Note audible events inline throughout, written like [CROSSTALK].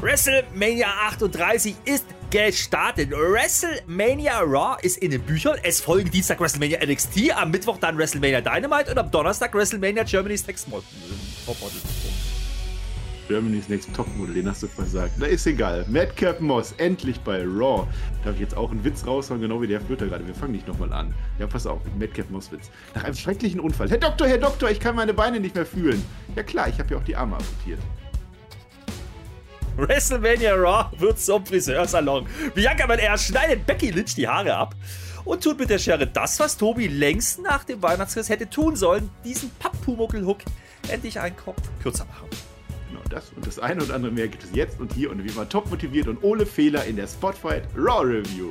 WrestleMania 38 ist gestartet. WrestleMania Raw ist in den Büchern. Es folgen Dienstag WrestleMania NXT, am Mittwoch dann WrestleMania Dynamite und am Donnerstag WrestleMania Germany's Next Model. Germany's Next Topmodel, den hast du versagt. Na, ist egal. Madcap Moss, endlich bei Raw. Darf ich jetzt auch einen Witz raushauen, genau wie der Flitter gerade. Wir fangen nicht nochmal an. Ja, pass auf, Madcap Moss Witz. Nach einem schrecklichen Unfall. Herr Doktor, Herr Doktor, ich kann meine Beine nicht mehr fühlen. Ja klar, ich habe ja auch die Arme amputiert. WrestleMania Raw wird zum Friseursalon. Bianca Belair schneidet Becky Lynch die Haare ab und tut mit der Schere das, was Tobi längst nach dem Weihnachtsriss hätte tun sollen, diesen Papppumuckel-Hook endlich einen Kopf kürzer machen das und das eine und andere mehr gibt es jetzt und hier und wie immer top motiviert und ohne Fehler in der Spotfight Raw Review.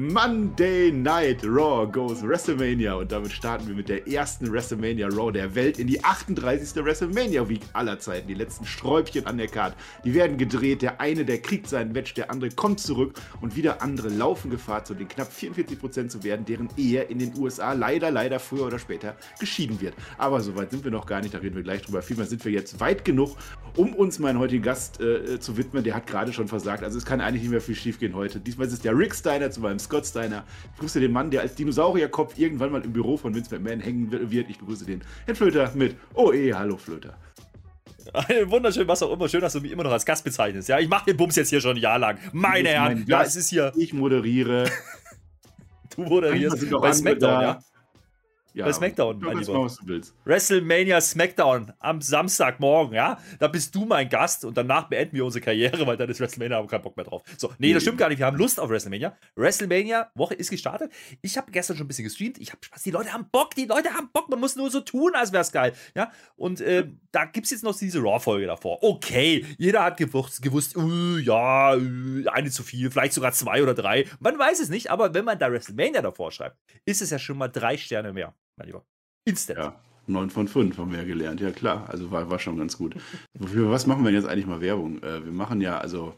Monday Night Raw goes WrestleMania und damit starten wir mit der ersten WrestleMania Raw der Welt in die 38. WrestleMania Week aller Zeiten. Die letzten Sträubchen an der Karte, die werden gedreht. Der eine, der kriegt sein Match, der andere kommt zurück und wieder andere laufen Gefahr, zu den knapp 44% zu werden, deren Ehe in den USA leider, leider früher oder später geschieden wird. Aber soweit sind wir noch gar nicht, da reden wir gleich drüber. Vielmehr sind wir jetzt weit genug, um uns meinen heutigen Gast äh, zu widmen. Der hat gerade schon versagt, also es kann eigentlich nicht mehr viel schief gehen heute. Diesmal ist es der Rick Steiner zu meinem Scott Steiner. Ich begrüße den Mann, der als Dinosaurierkopf irgendwann mal im Büro von Vince McMahon hängen wird. Ich begrüße den Herrn Flöter mit OE. Hallo Flöter. Wunderschön, was auch immer. Schön, dass du mich immer noch als Gast bezeichnest. Ja, ich mache den Bums jetzt hier schon ein Jahr lang. Meine Herren, ja, es ist hier. Ich moderiere. [LAUGHS] du moderierst bei SmackDown, ja? Ja, bei SmackDown, mein Lieber. Willst. WrestleMania SmackDown am Samstagmorgen, ja? Da bist du mein Gast und danach beenden wir unsere Karriere, weil dann ist WrestleMania, haben wir keinen Bock mehr drauf. So, nee, das stimmt gar nicht. Wir haben Lust auf WrestleMania. WrestleMania, Woche ist gestartet. Ich habe gestern schon ein bisschen gestreamt. Ich habe Spaß. Die Leute haben Bock, die Leute haben Bock. Man muss nur so tun, als wäre es geil, ja? Und äh, da gibt es jetzt noch diese Raw-Folge davor. Okay, jeder hat gewusst, gewusst uh, ja, uh, eine zu viel, vielleicht sogar zwei oder drei. Man weiß es nicht, aber wenn man da WrestleMania davor schreibt, ist es ja schon mal drei Sterne mehr mein Lieber. Instant. Ja, 9 von 5 haben wir ja gelernt, ja klar. Also war, war schon ganz gut. Was machen wir jetzt eigentlich mal Werbung? Äh, wir machen ja, also.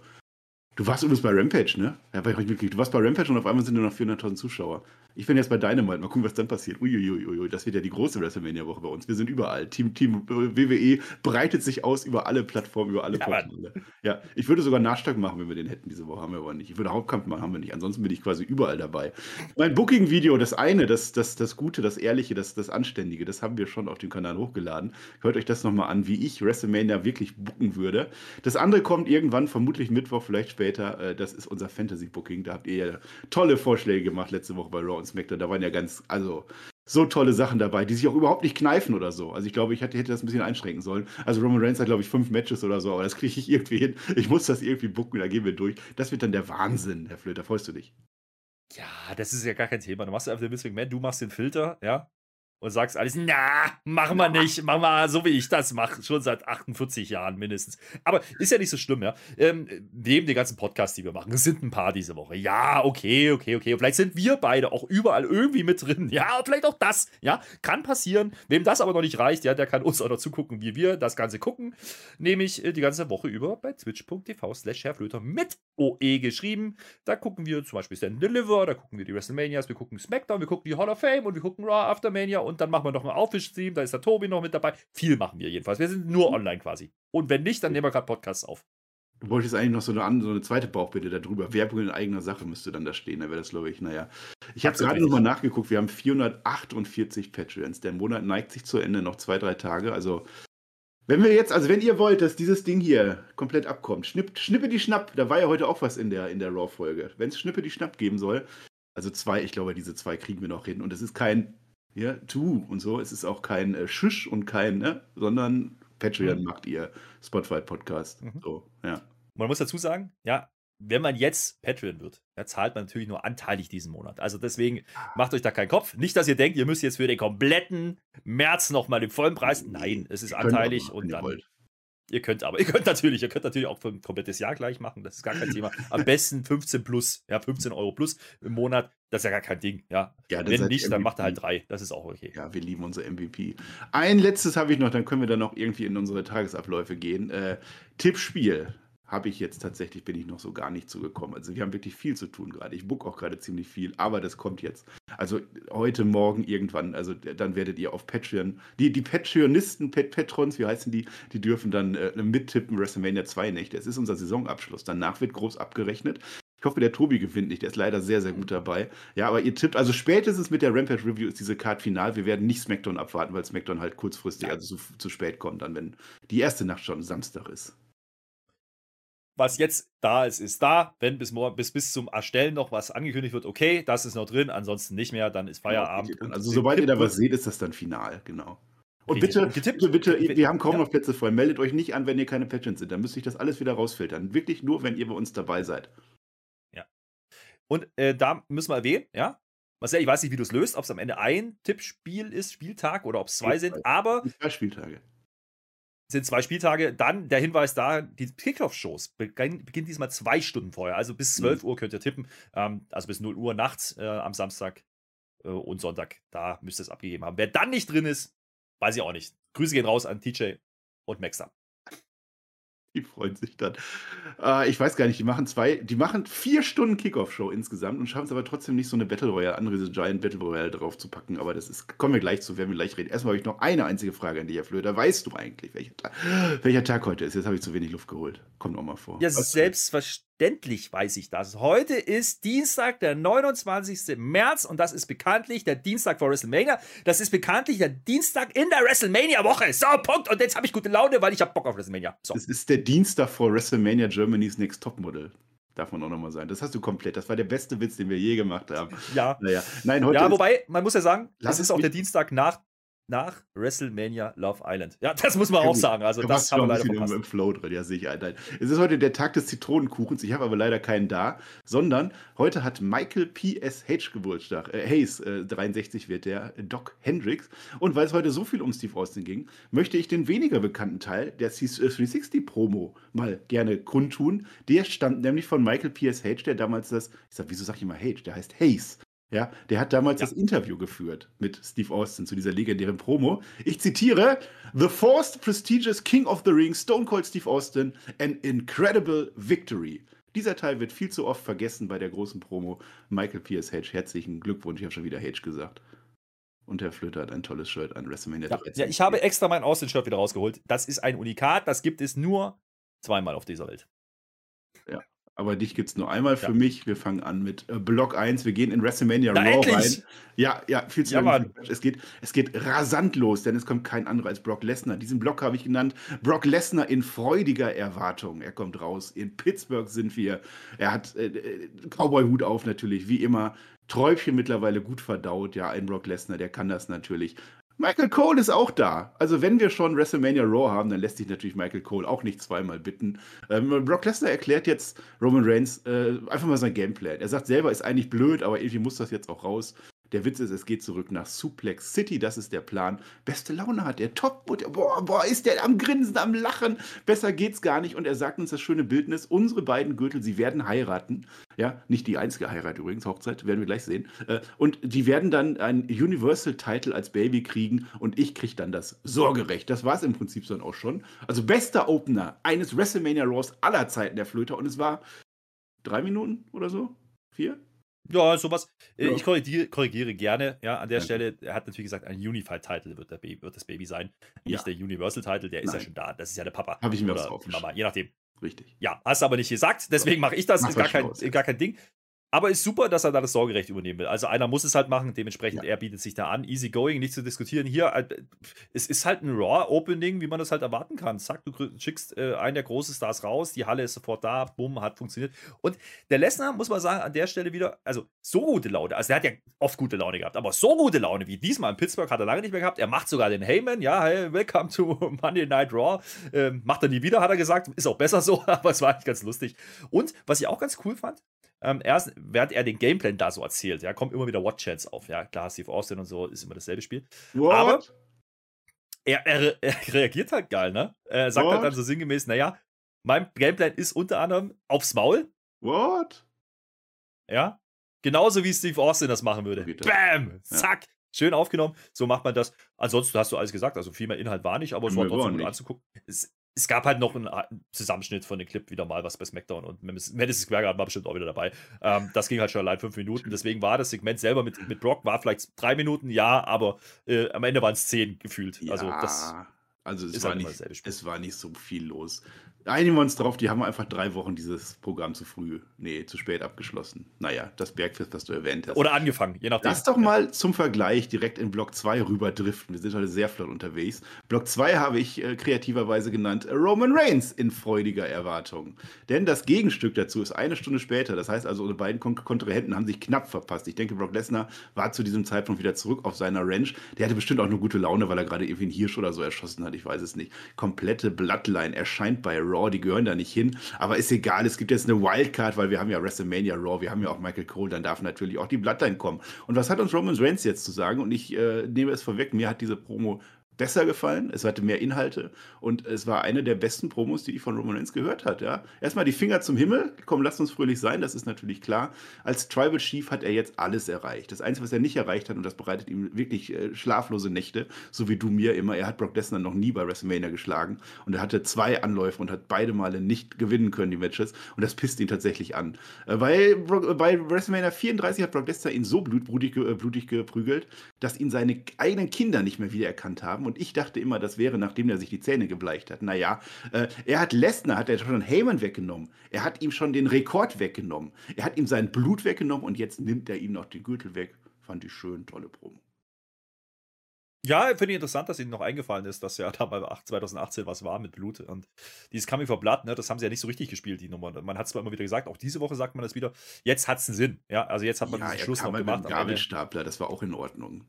Du warst übrigens bei Rampage, ne? Ja, du warst bei Rampage und auf einmal sind nur noch 400.000 Zuschauer. Ich bin jetzt bei Dynamite. Mal gucken, was dann passiert. Uiuiui, das wird ja die große WrestleMania-Woche bei uns. Wir sind überall. Team, Team WWE breitet sich aus über alle Plattformen, über alle ja, Portale. Ja, ich würde sogar Nachschlag machen, wenn wir den hätten diese Woche. Haben wir aber nicht. Ich würde Hauptkampf machen, haben wir nicht. Ansonsten bin ich quasi überall dabei. Mein Booking-Video, das eine, das, das, das Gute, das Ehrliche, das, das Anständige, das haben wir schon auf dem Kanal hochgeladen. Hört euch das nochmal an, wie ich WrestleMania wirklich booken würde. Das andere kommt irgendwann, vermutlich Mittwoch, vielleicht später. Äh, das ist unser Fantasy-Booking. Da habt ihr ja tolle Vorschläge gemacht letzte Woche bei Raw und SmackDown. Da waren ja ganz, also so tolle Sachen dabei, die sich auch überhaupt nicht kneifen oder so. Also ich glaube, ich hätte, hätte das ein bisschen einschränken sollen. Also Roman Reigns hat, glaube ich, fünf Matches oder so, aber das kriege ich irgendwie hin. Ich muss das irgendwie bucken, da gehen wir durch. Das wird dann der Wahnsinn, Herr Flöter. Freust du dich? Ja, das ist ja gar kein Thema. Du machst einfach den Miss McMahon, du machst den Filter, ja und sagst alles, na, machen wir nicht, machen wir so, wie ich das mache, schon seit 48 Jahren mindestens. Aber ist ja nicht so schlimm, ja. Ähm, neben den ganzen Podcasts, die wir machen, es sind ein paar diese Woche. Ja, okay, okay, okay. Und vielleicht sind wir beide auch überall irgendwie mit drin. Ja, vielleicht auch das, ja, kann passieren. Wem das aber noch nicht reicht, ja, der kann uns auch noch zugucken, wie wir das Ganze gucken. Nämlich äh, die ganze Woche über bei twitch.tv slash mit OE geschrieben. Da gucken wir zum Beispiel Stand Deliver, da gucken wir die WrestleManias, wir gucken SmackDown, wir gucken die Hall of Fame und wir gucken Raw Aftermania und dann machen wir noch ein Aufwisch-Stream, da ist der Tobi noch mit dabei. Viel machen wir jedenfalls. Wir sind nur online quasi. Und wenn nicht, dann nehmen wir gerade Podcasts auf. Du wolltest eigentlich noch so eine, so eine zweite Bauchbitte darüber. Werbung in eigener Sache müsste dann da stehen. Da wäre das, glaube ich, naja. Ich habe gerade nochmal nachgeguckt. Wir haben 448 Patreons. Der Monat neigt sich zu Ende, noch zwei, drei Tage. Also, wenn wir jetzt, also wenn ihr wollt, dass dieses Ding hier komplett abkommt, schnipp, schnippe die Schnapp. Da war ja heute auch was in der, in der Raw-Folge. Wenn es Schnippe die Schnapp geben soll, also zwei, ich glaube, diese zwei kriegen wir noch hin. Und es ist kein ja, tu und so. Es ist auch kein äh, Schisch und kein, ne, sondern Patreon mhm. macht ihr Spotify-Podcast. Mhm. So, ja. Man muss dazu sagen, ja, wenn man jetzt Patreon wird, ja, zahlt man natürlich nur anteilig diesen Monat. Also deswegen macht euch da keinen Kopf. Nicht, dass ihr denkt, ihr müsst jetzt für den kompletten März nochmal den vollen Preis. Nein, es ist anteilig und dann. Wollt. Ihr könnt aber, [LAUGHS] ihr könnt natürlich, ihr könnt natürlich auch für ein komplettes Jahr gleich machen, das ist gar kein Thema. Am besten 15 plus, ja, 15 Euro plus im Monat, das ist ja gar kein Ding, ja. Ja, Wenn nicht, dann macht er halt drei, das ist auch okay. Ja, wir lieben unser MVP. Ein letztes habe ich noch, dann können wir dann noch irgendwie in unsere Tagesabläufe gehen. Äh, Tippspiel habe ich jetzt tatsächlich, bin ich noch so gar nicht zugekommen. Also wir haben wirklich viel zu tun gerade. Ich book auch gerade ziemlich viel, aber das kommt jetzt. Also heute, morgen, irgendwann, also dann werdet ihr auf Patreon, die, die Patreonisten, Pat Patrons, wie heißen die, die dürfen dann äh, mittippen WrestleMania 2 nicht. Es ist unser Saisonabschluss. Danach wird groß abgerechnet. Ich hoffe, der Tobi gewinnt nicht. Der ist leider sehr, sehr gut dabei. Ja, aber ihr tippt, also spätestens mit der Rampage Review ist diese Card final. Wir werden nicht SmackDown abwarten, weil SmackDown halt kurzfristig, also zu, zu spät kommt, dann, wenn die erste Nacht schon Samstag ist was jetzt da ist, ist da. Wenn bis, morgen, bis, bis zum Erstellen noch was angekündigt wird, okay, das ist noch drin, ansonsten nicht mehr, dann ist Feierabend. Genau, also sobald ihr da was seht, ist das dann final, genau. Und bitte, bitte, bitte, wir haben kaum noch Plätze voll. Meldet euch nicht an, wenn ihr keine Patrons sind. Dann müsste ich das alles wieder rausfiltern. Wirklich nur, wenn ihr bei uns dabei seid. Ja. Und äh, da müssen wir erwähnen, ja, Marcel, ich weiß nicht, wie du es löst, ob es am Ende ein Tippspiel ist, Spieltag oder ob es zwei sind, aber. Zwei Spieltage sind zwei Spieltage. Dann der Hinweis da, die Kickoff-Shows beginnen, beginnen diesmal zwei Stunden vorher. Also bis 12 mhm. Uhr könnt ihr tippen. Ähm, also bis 0 Uhr nachts äh, am Samstag äh, und Sonntag. Da müsst ihr es abgegeben haben. Wer dann nicht drin ist, weiß ich auch nicht. Grüße gehen raus an TJ und Maxer. [LAUGHS] Die freuen sich dann. Äh, ich weiß gar nicht, die machen zwei, die machen vier Stunden Kickoff-Show insgesamt und schaffen es aber trotzdem nicht, so eine Battle Royale, andere Giant Battle Royale drauf zu packen. Aber das ist, kommen wir gleich zu, werden wir gleich reden. Erstmal habe ich noch eine einzige Frage an dich, Herr Flöter. Weißt du eigentlich, welcher, welcher Tag heute ist? Jetzt habe ich zu wenig Luft geholt. Kommt noch mal vor. Ja, Was selbstverständlich Selbstverständlich weiß ich das. Heute ist Dienstag, der 29. März und das ist bekanntlich der Dienstag vor WrestleMania. Das ist bekanntlich der Dienstag in der WrestleMania-Woche. So, Punkt. Und jetzt habe ich gute Laune, weil ich habe Bock auf WrestleMania. So. Das ist der Dienstag vor WrestleMania Germany's Next Topmodel. Darf man auch nochmal sein. Das hast du komplett. Das war der beste Witz, den wir je gemacht haben. Ja. Naja. Nein, heute ja, wobei, man muss ja sagen, das ist auch der Dienstag nach nach WrestleMania Love Island. Ja, das muss man auch sagen. Also, das haben wir leider verpasst. Im Flow drin, ja, sehe ich ein. Es ist heute der Tag des Zitronenkuchens. Ich habe aber leider keinen da, sondern heute hat Michael P.S.H. Geburtstag. Äh, Hayes, äh, 63 wird der, Doc Hendricks. Und weil es heute so viel um Steve Austin ging, möchte ich den weniger bekannten Teil der C360-Promo mal gerne kundtun. Der stammt nämlich von Michael P.S.H., der damals das, ich sag, wieso sag ich immer H? Der heißt Hayes. Ja, der hat damals ja. das Interview geführt mit Steve Austin zu dieser legendären Promo. Ich zitiere: The forced prestigious King of the Ring, Stone Cold Steve Austin, an incredible victory. Dieser Teil wird viel zu oft vergessen bei der großen Promo. Michael Pierce Hedge, herzlichen Glückwunsch, ich habe schon wieder Hedge gesagt. Und Herr Flöter hat ein tolles Shirt an WrestleMania ja, Ja, ich habe extra mein Austin-Shirt wieder rausgeholt. Das ist ein Unikat, das gibt es nur zweimal auf dieser Welt. Ja, aber dich gibt es nur einmal für ja. mich. Wir fangen an mit äh, Block 1. Wir gehen in WrestleMania Na, Raw endlich. rein. Ja, ja, viel zu ja, lange. Es geht, es geht rasant los, denn es kommt kein anderer als Brock Lesnar. Diesen Block habe ich genannt. Brock Lesnar in freudiger Erwartung. Er kommt raus. In Pittsburgh sind wir. Er hat äh, äh Cowboy-Hut auf natürlich, wie immer. Träubchen mittlerweile gut verdaut. Ja, ein Brock Lesnar, der kann das natürlich. Michael Cole ist auch da. Also wenn wir schon WrestleMania Raw haben, dann lässt sich natürlich Michael Cole auch nicht zweimal bitten. Ähm, Brock Lesnar erklärt jetzt Roman Reigns äh, einfach mal sein Gameplan. Er sagt selber, ist eigentlich blöd, aber irgendwie muss das jetzt auch raus. Der Witz ist, es geht zurück nach Suplex City, das ist der Plan. Beste Laune hat der Top, boah, boah, ist der am Grinsen, am Lachen. Besser geht's gar nicht. Und er sagt uns das schöne Bildnis: unsere beiden Gürtel, sie werden heiraten. Ja, nicht die einzige Heirat übrigens, Hochzeit, werden wir gleich sehen. Äh, und die werden dann einen Universal-Title als Baby kriegen und ich kriege dann das Sorgerecht. Das war es im Prinzip dann auch schon. Also bester Opener eines WrestleMania Raws aller Zeiten der Flöter und es war drei Minuten oder so? Vier? Ja, sowas. Äh, ja. Ich korrigiere, korrigiere, gerne. Ja, an der ja. Stelle, er hat natürlich gesagt, ein Unified-Title wird, wird, das Baby sein. Nicht ja. der Universal-Title, der ist ja schon da. Das ist ja der Papa. Habe ich mir Oder was Mama, je nachdem. Richtig. Ja, hast du aber nicht gesagt, deswegen mache ich das. Ist gar kein, gar kein Ding. Aber ist super, dass er da das Sorgerecht übernehmen will. Also einer muss es halt machen, dementsprechend ja. er bietet sich da an. Easy going, nicht zu diskutieren. Hier, äh, es ist halt ein Raw-Opening, wie man das halt erwarten kann. Zack, du schickst äh, einen der großen Stars raus, die Halle ist sofort da, bumm, hat funktioniert. Und der Lesnar, muss man sagen, an der Stelle wieder, also so gute Laune, also der hat ja oft gute Laune gehabt, aber so gute Laune wie diesmal in Pittsburgh hat er lange nicht mehr gehabt. Er macht sogar den Heyman, ja, hey, welcome to [LAUGHS] Monday Night Raw. Ähm, macht er nie wieder, hat er gesagt. Ist auch besser so, [LAUGHS] aber es war eigentlich ganz lustig. Und was ich auch ganz cool fand, ähm, erst, während er den Gameplan da so erzählt, ja, kommen immer wieder Watch-Chats auf. Ja, klar, Steve Austin und so ist immer dasselbe Spiel. What? Aber er, er, er, reagiert halt geil, ne? Er sagt What? halt dann so sinngemäß, naja, mein Gameplan ist unter anderem aufs Maul. What? Ja. Genauso wie Steve Austin das machen würde. Bam! Zack! Ja. Schön aufgenommen. So macht man das. Ansonsten hast du alles gesagt. Also viel mehr Inhalt war nicht, aber es war trotzdem gut anzugucken. Es, es, gab halt noch einen Zusammenschnitt von dem Clip wieder mal, was bei SmackDown und Madison Square Garden war bestimmt auch wieder dabei. Ähm, das ging halt schon allein fünf Minuten. Deswegen war das Segment selber mit, mit Brock, war vielleicht drei Minuten, ja, aber äh, am Ende waren es zehn gefühlt. Ja, also das also es, war, halt nicht, es war nicht so viel los. Einigen wir uns drauf, die haben einfach drei Wochen dieses Programm zu früh, nee, zu spät abgeschlossen. Naja, das Bergfest, was du erwähnt hast. Oder angefangen, je nachdem. Lass doch mal zum Vergleich direkt in Block 2 rüber driften. Wir sind heute sehr flott unterwegs. Block 2 habe ich äh, kreativerweise genannt äh, Roman Reigns in freudiger Erwartung. Denn das Gegenstück dazu ist eine Stunde später. Das heißt also, unsere beiden Kon Kontrahenten haben sich knapp verpasst. Ich denke, Brock Lesnar war zu diesem Zeitpunkt wieder zurück auf seiner Ranch. Der hatte bestimmt auch eine gute Laune, weil er gerade irgendwie einen Hirsch oder so erschossen hat. Ich weiß es nicht. Komplette Bloodline erscheint bei Raw. Die gehören da nicht hin. Aber ist egal, es gibt jetzt eine Wildcard, weil wir haben ja WrestleMania Raw, wir haben ja auch Michael Cole, dann darf natürlich auch die Bloodline kommen. Und was hat uns Roman Reigns jetzt zu sagen? Und ich äh, nehme es vorweg, mir hat diese Promo besser gefallen. Es hatte mehr Inhalte und es war eine der besten Promos, die ich von Roman Reigns gehört hat. Ja. Erstmal die Finger zum Himmel. Komm, lass uns fröhlich sein, das ist natürlich klar. Als Tribal Chief hat er jetzt alles erreicht. Das Einzige, was er nicht erreicht hat, und das bereitet ihm wirklich äh, schlaflose Nächte, so wie du mir immer, er hat Brock Lesnar noch nie bei WrestleMania geschlagen und er hatte zwei Anläufe und hat beide Male nicht gewinnen können, die Matches. Und das pisst ihn tatsächlich an. Äh, bei, bei WrestleMania 34 hat Brock Lesnar ihn so blutblutig, äh, blutig geprügelt, dass ihn seine eigenen Kinder nicht mehr wiedererkannt haben und ich dachte immer, das wäre, nachdem er sich die Zähne gebleicht hat. Naja, äh, er hat Lesnar, hat er schon Heyman weggenommen. Er hat ihm schon den Rekord weggenommen. Er hat ihm sein Blut weggenommen und jetzt nimmt er ihm noch den Gürtel weg. Fand ich schön, tolle Promo. Ja, finde ich interessant, dass Ihnen noch eingefallen ist, dass ja da bei 2018 was war mit Blut. Und dieses Coming for Blood, ne, das haben sie ja nicht so richtig gespielt, die Nummer. Man hat es zwar immer wieder gesagt, auch diese Woche sagt man das wieder. Jetzt hat es einen Sinn. Ja, also jetzt hat man ja, diesen Schluss noch gemacht. Gabelstapler, das war auch in Ordnung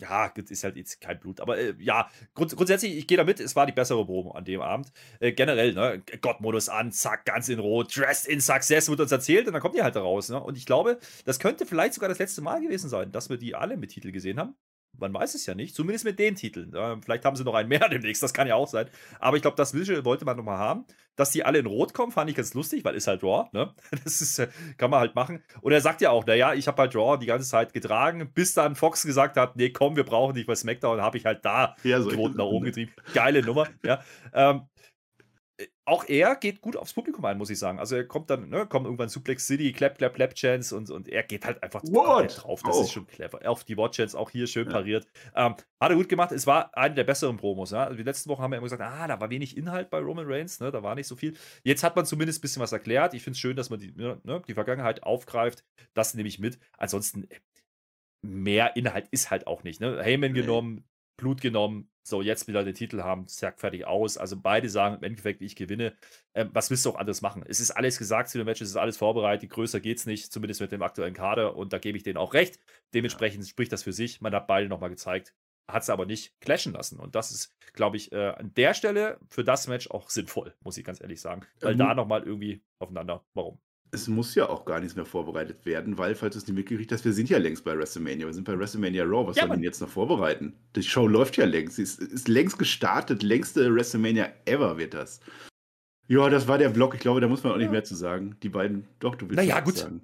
ja, ist halt jetzt kein Blut. Aber äh, ja, grund, grundsätzlich, ich gehe damit, es war die bessere Promo an dem Abend. Äh, generell, ne, Gottmodus an, zack, ganz in Rot, dressed in Success wird uns erzählt und dann kommt die halt raus. Ne? Und ich glaube, das könnte vielleicht sogar das letzte Mal gewesen sein, dass wir die alle mit Titel gesehen haben. Man weiß es ja nicht, zumindest mit den Titeln. vielleicht haben sie noch einen mehr [LAUGHS] demnächst, das kann ja auch sein. Aber ich glaube, das Visual wollte man nochmal haben. Dass die alle in Rot kommen, fand ich ganz lustig, weil ist halt Raw, ne? [LAUGHS] Das ist, äh, kann man halt machen. Und er sagt ja auch, naja, ich habe halt Raw die ganze Zeit getragen, bis dann Fox gesagt hat, nee, komm, wir brauchen dich bei SmackDown, habe ich halt da ja, so Quoten nach oben getrieben. Geile Nummer, ja. Ähm, auch er geht gut aufs Publikum ein, muss ich sagen. Also er kommt dann, ne, kommt irgendwann Suplex City, Clap, Clap, Clap Chance und, und er geht halt einfach drauf. Das oh. ist schon clever. Auf die Watch Chance auch hier schön ja. pariert. Ähm, hat er gut gemacht. Es war eine der besseren Promos. Ja? Die letzten Wochen haben wir immer gesagt, ah, da war wenig Inhalt bei Roman Reigns, ne? da war nicht so viel. Jetzt hat man zumindest ein bisschen was erklärt. Ich finde es schön, dass man die, ne, ne, die Vergangenheit aufgreift. Das nehme ich mit. Ansonsten äh, mehr Inhalt ist halt auch nicht. Ne? Heyman nee. genommen, Blut genommen, so, jetzt will er den Titel haben, zack, fertig aus. Also beide sagen im Endeffekt, ich gewinne. Ähm, was willst du auch anderes machen? Es ist alles gesagt zu dem Match, es ist alles vorbereitet, größer geht es nicht, zumindest mit dem aktuellen Kader und da gebe ich denen auch recht. Dementsprechend ja. spricht das für sich. Man hat beide nochmal gezeigt, hat es aber nicht clashen lassen. Und das ist, glaube ich, äh, an der Stelle für das Match auch sinnvoll, muss ich ganz ehrlich sagen. Weil ähm, da nochmal irgendwie aufeinander. Warum? Es muss ja auch gar nichts mehr vorbereitet werden, weil, falls du es nicht mitgekriegt hast, wir sind ja längst bei WrestleMania. Wir sind bei WrestleMania Raw. Was ja, soll man jetzt noch vorbereiten? Die Show läuft ja längst. Sie ist, ist längst gestartet. Längste WrestleMania ever wird das. Ja, das war der Vlog. Ich glaube, da muss man auch nicht mehr zu sagen. Die beiden, doch, du willst naja, gut. sagen.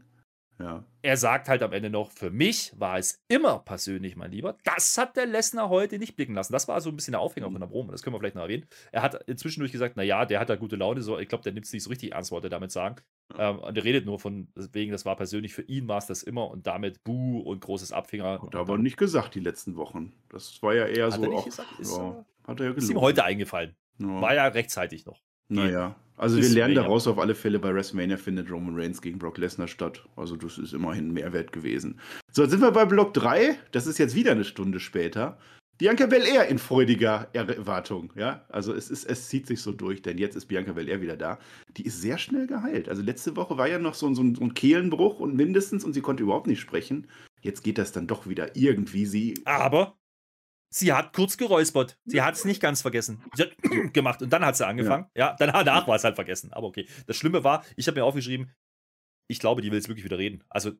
Ja. Er sagt halt am Ende noch, für mich war es immer persönlich, mein Lieber. Das hat der Lesnar heute nicht blicken lassen. Das war so ein bisschen der Aufhänger von der Promo. Das können wir vielleicht noch erwähnen. Er hat zwischendurch gesagt, naja, der hat da gute Laune. So, ich glaube, der nimmt es nicht so richtig ernst, wollte er damit sagen. Ähm, und er redet nur von wegen, das war persönlich für ihn war es das immer und damit Buh und großes Abfinger. Hat er aber nicht gesagt die letzten Wochen. Das war ja eher hat so. Er nicht auch, gesagt? Ist, ja, hat er ja ist ihm heute eingefallen. Ja. War ja rechtzeitig noch. Naja, also wir lernen daraus auf alle Fälle, bei WrestleMania findet Roman Reigns gegen Brock Lesnar statt. Also das ist immerhin ein Mehrwert gewesen. So, jetzt sind wir bei Block 3. Das ist jetzt wieder eine Stunde später. Bianca Belair in freudiger Erwartung, ja. Also es, ist, es zieht sich so durch, denn jetzt ist Bianca Belair wieder da. Die ist sehr schnell geheilt. Also letzte Woche war ja noch so, so, ein, so ein Kehlenbruch und mindestens und sie konnte überhaupt nicht sprechen. Jetzt geht das dann doch wieder irgendwie. Sie. Aber Sie hat kurz geräuspert. Sie hat es nicht ganz vergessen. Sie hat [CLEARS THROAT] gemacht und dann hat sie angefangen. Ja, ja danach war es halt vergessen. Aber okay. Das Schlimme war, ich habe mir aufgeschrieben, ich glaube, die will jetzt wirklich wieder reden. Also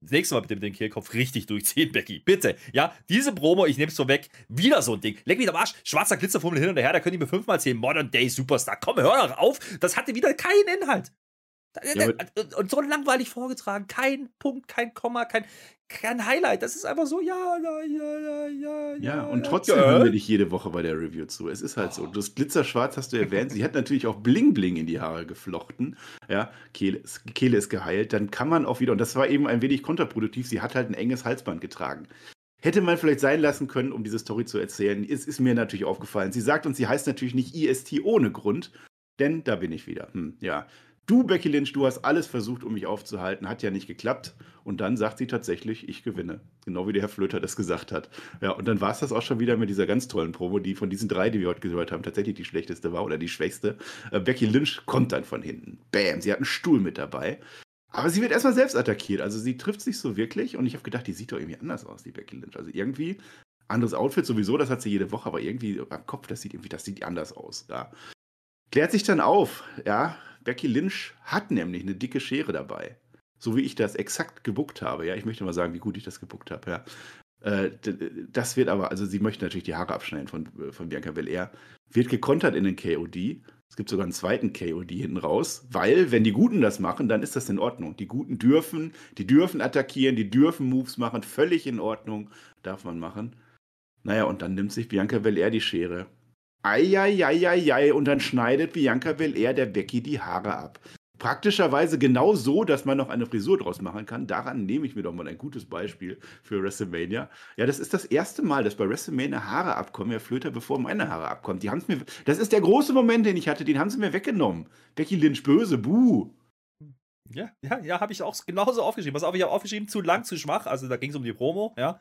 das nächste Mal bitte mit dem Kehlkopf richtig durchziehen, [LAUGHS] Becky. Bitte. Ja, diese Promo, ich nehme es so weg. Wieder so ein Ding. Leck mich am Arsch. Schwarzer Glitzerfummel hin und her, da könnt ihr mir fünfmal erzählen. Modern Day Superstar. Komm, hör doch auf. Das hatte wieder keinen Inhalt. Ja, und so langweilig vorgetragen. Kein Punkt, kein Komma, kein, kein Highlight. Das ist einfach so, ja, ja, ja, ja, ja. Ja, und trotzdem ja. hören wir dich jede Woche bei der Review zu. Es ist halt so. Das Glitzerschwarz hast du erwähnt. Sie hat natürlich auch Bling Bling in die Haare geflochten. Ja, Kehle, Kehle ist geheilt. Dann kann man auch wieder, und das war eben ein wenig kontraproduktiv, sie hat halt ein enges Halsband getragen. Hätte man vielleicht sein lassen können, um diese Story zu erzählen. Es ist mir natürlich aufgefallen. Sie sagt uns, sie heißt natürlich nicht IST ohne Grund, denn da bin ich wieder. Hm, ja. Du, Becky Lynch, du hast alles versucht, um mich aufzuhalten, hat ja nicht geklappt. Und dann sagt sie tatsächlich, ich gewinne. Genau wie der Herr Flöter das gesagt hat. Ja, und dann war es das auch schon wieder mit dieser ganz tollen Promo, die von diesen drei, die wir heute gehört haben, tatsächlich die schlechteste war oder die schwächste. Äh, Becky Lynch kommt dann von hinten. Bam, sie hat einen Stuhl mit dabei. Aber sie wird erstmal selbst attackiert. Also sie trifft sich so wirklich. Und ich habe gedacht, die sieht doch irgendwie anders aus, die Becky Lynch. Also irgendwie anderes Outfit sowieso, das hat sie jede Woche, aber irgendwie am Kopf, das sieht irgendwie, das sieht anders aus. Ja. Klärt sich dann auf, ja, Becky Lynch hat nämlich eine dicke Schere dabei. So wie ich das exakt gebuckt habe. Ja, ich möchte mal sagen, wie gut ich das gebuckt habe. Ja. Äh, das wird aber, also sie möchte natürlich die Haare abschneiden von, von Bianca Belair. Wird gekontert in den KOD. Es gibt sogar einen zweiten KOD hinten raus, weil, wenn die Guten das machen, dann ist das in Ordnung. Die Guten dürfen, die dürfen attackieren, die dürfen Moves machen, völlig in Ordnung, darf man machen. Naja, und dann nimmt sich Bianca Belair die Schere Eieieiei, und dann schneidet Bianca Belair der Becky die Haare ab. Praktischerweise genau so, dass man noch eine Frisur draus machen kann. Daran nehme ich mir doch mal ein gutes Beispiel für WrestleMania. Ja, das ist das erste Mal, dass bei WrestleMania Haare abkommen, Herr Flöter, bevor meine Haare abkommen. Die haben's mir, das ist der große Moment, den ich hatte, den haben sie mir weggenommen. Becky Lynch böse, buh. Ja, ja, ja, habe ich auch genauso aufgeschrieben. Pass auf, ich habe aufgeschrieben, zu lang, zu schwach. Also da ging es um die Promo, ja.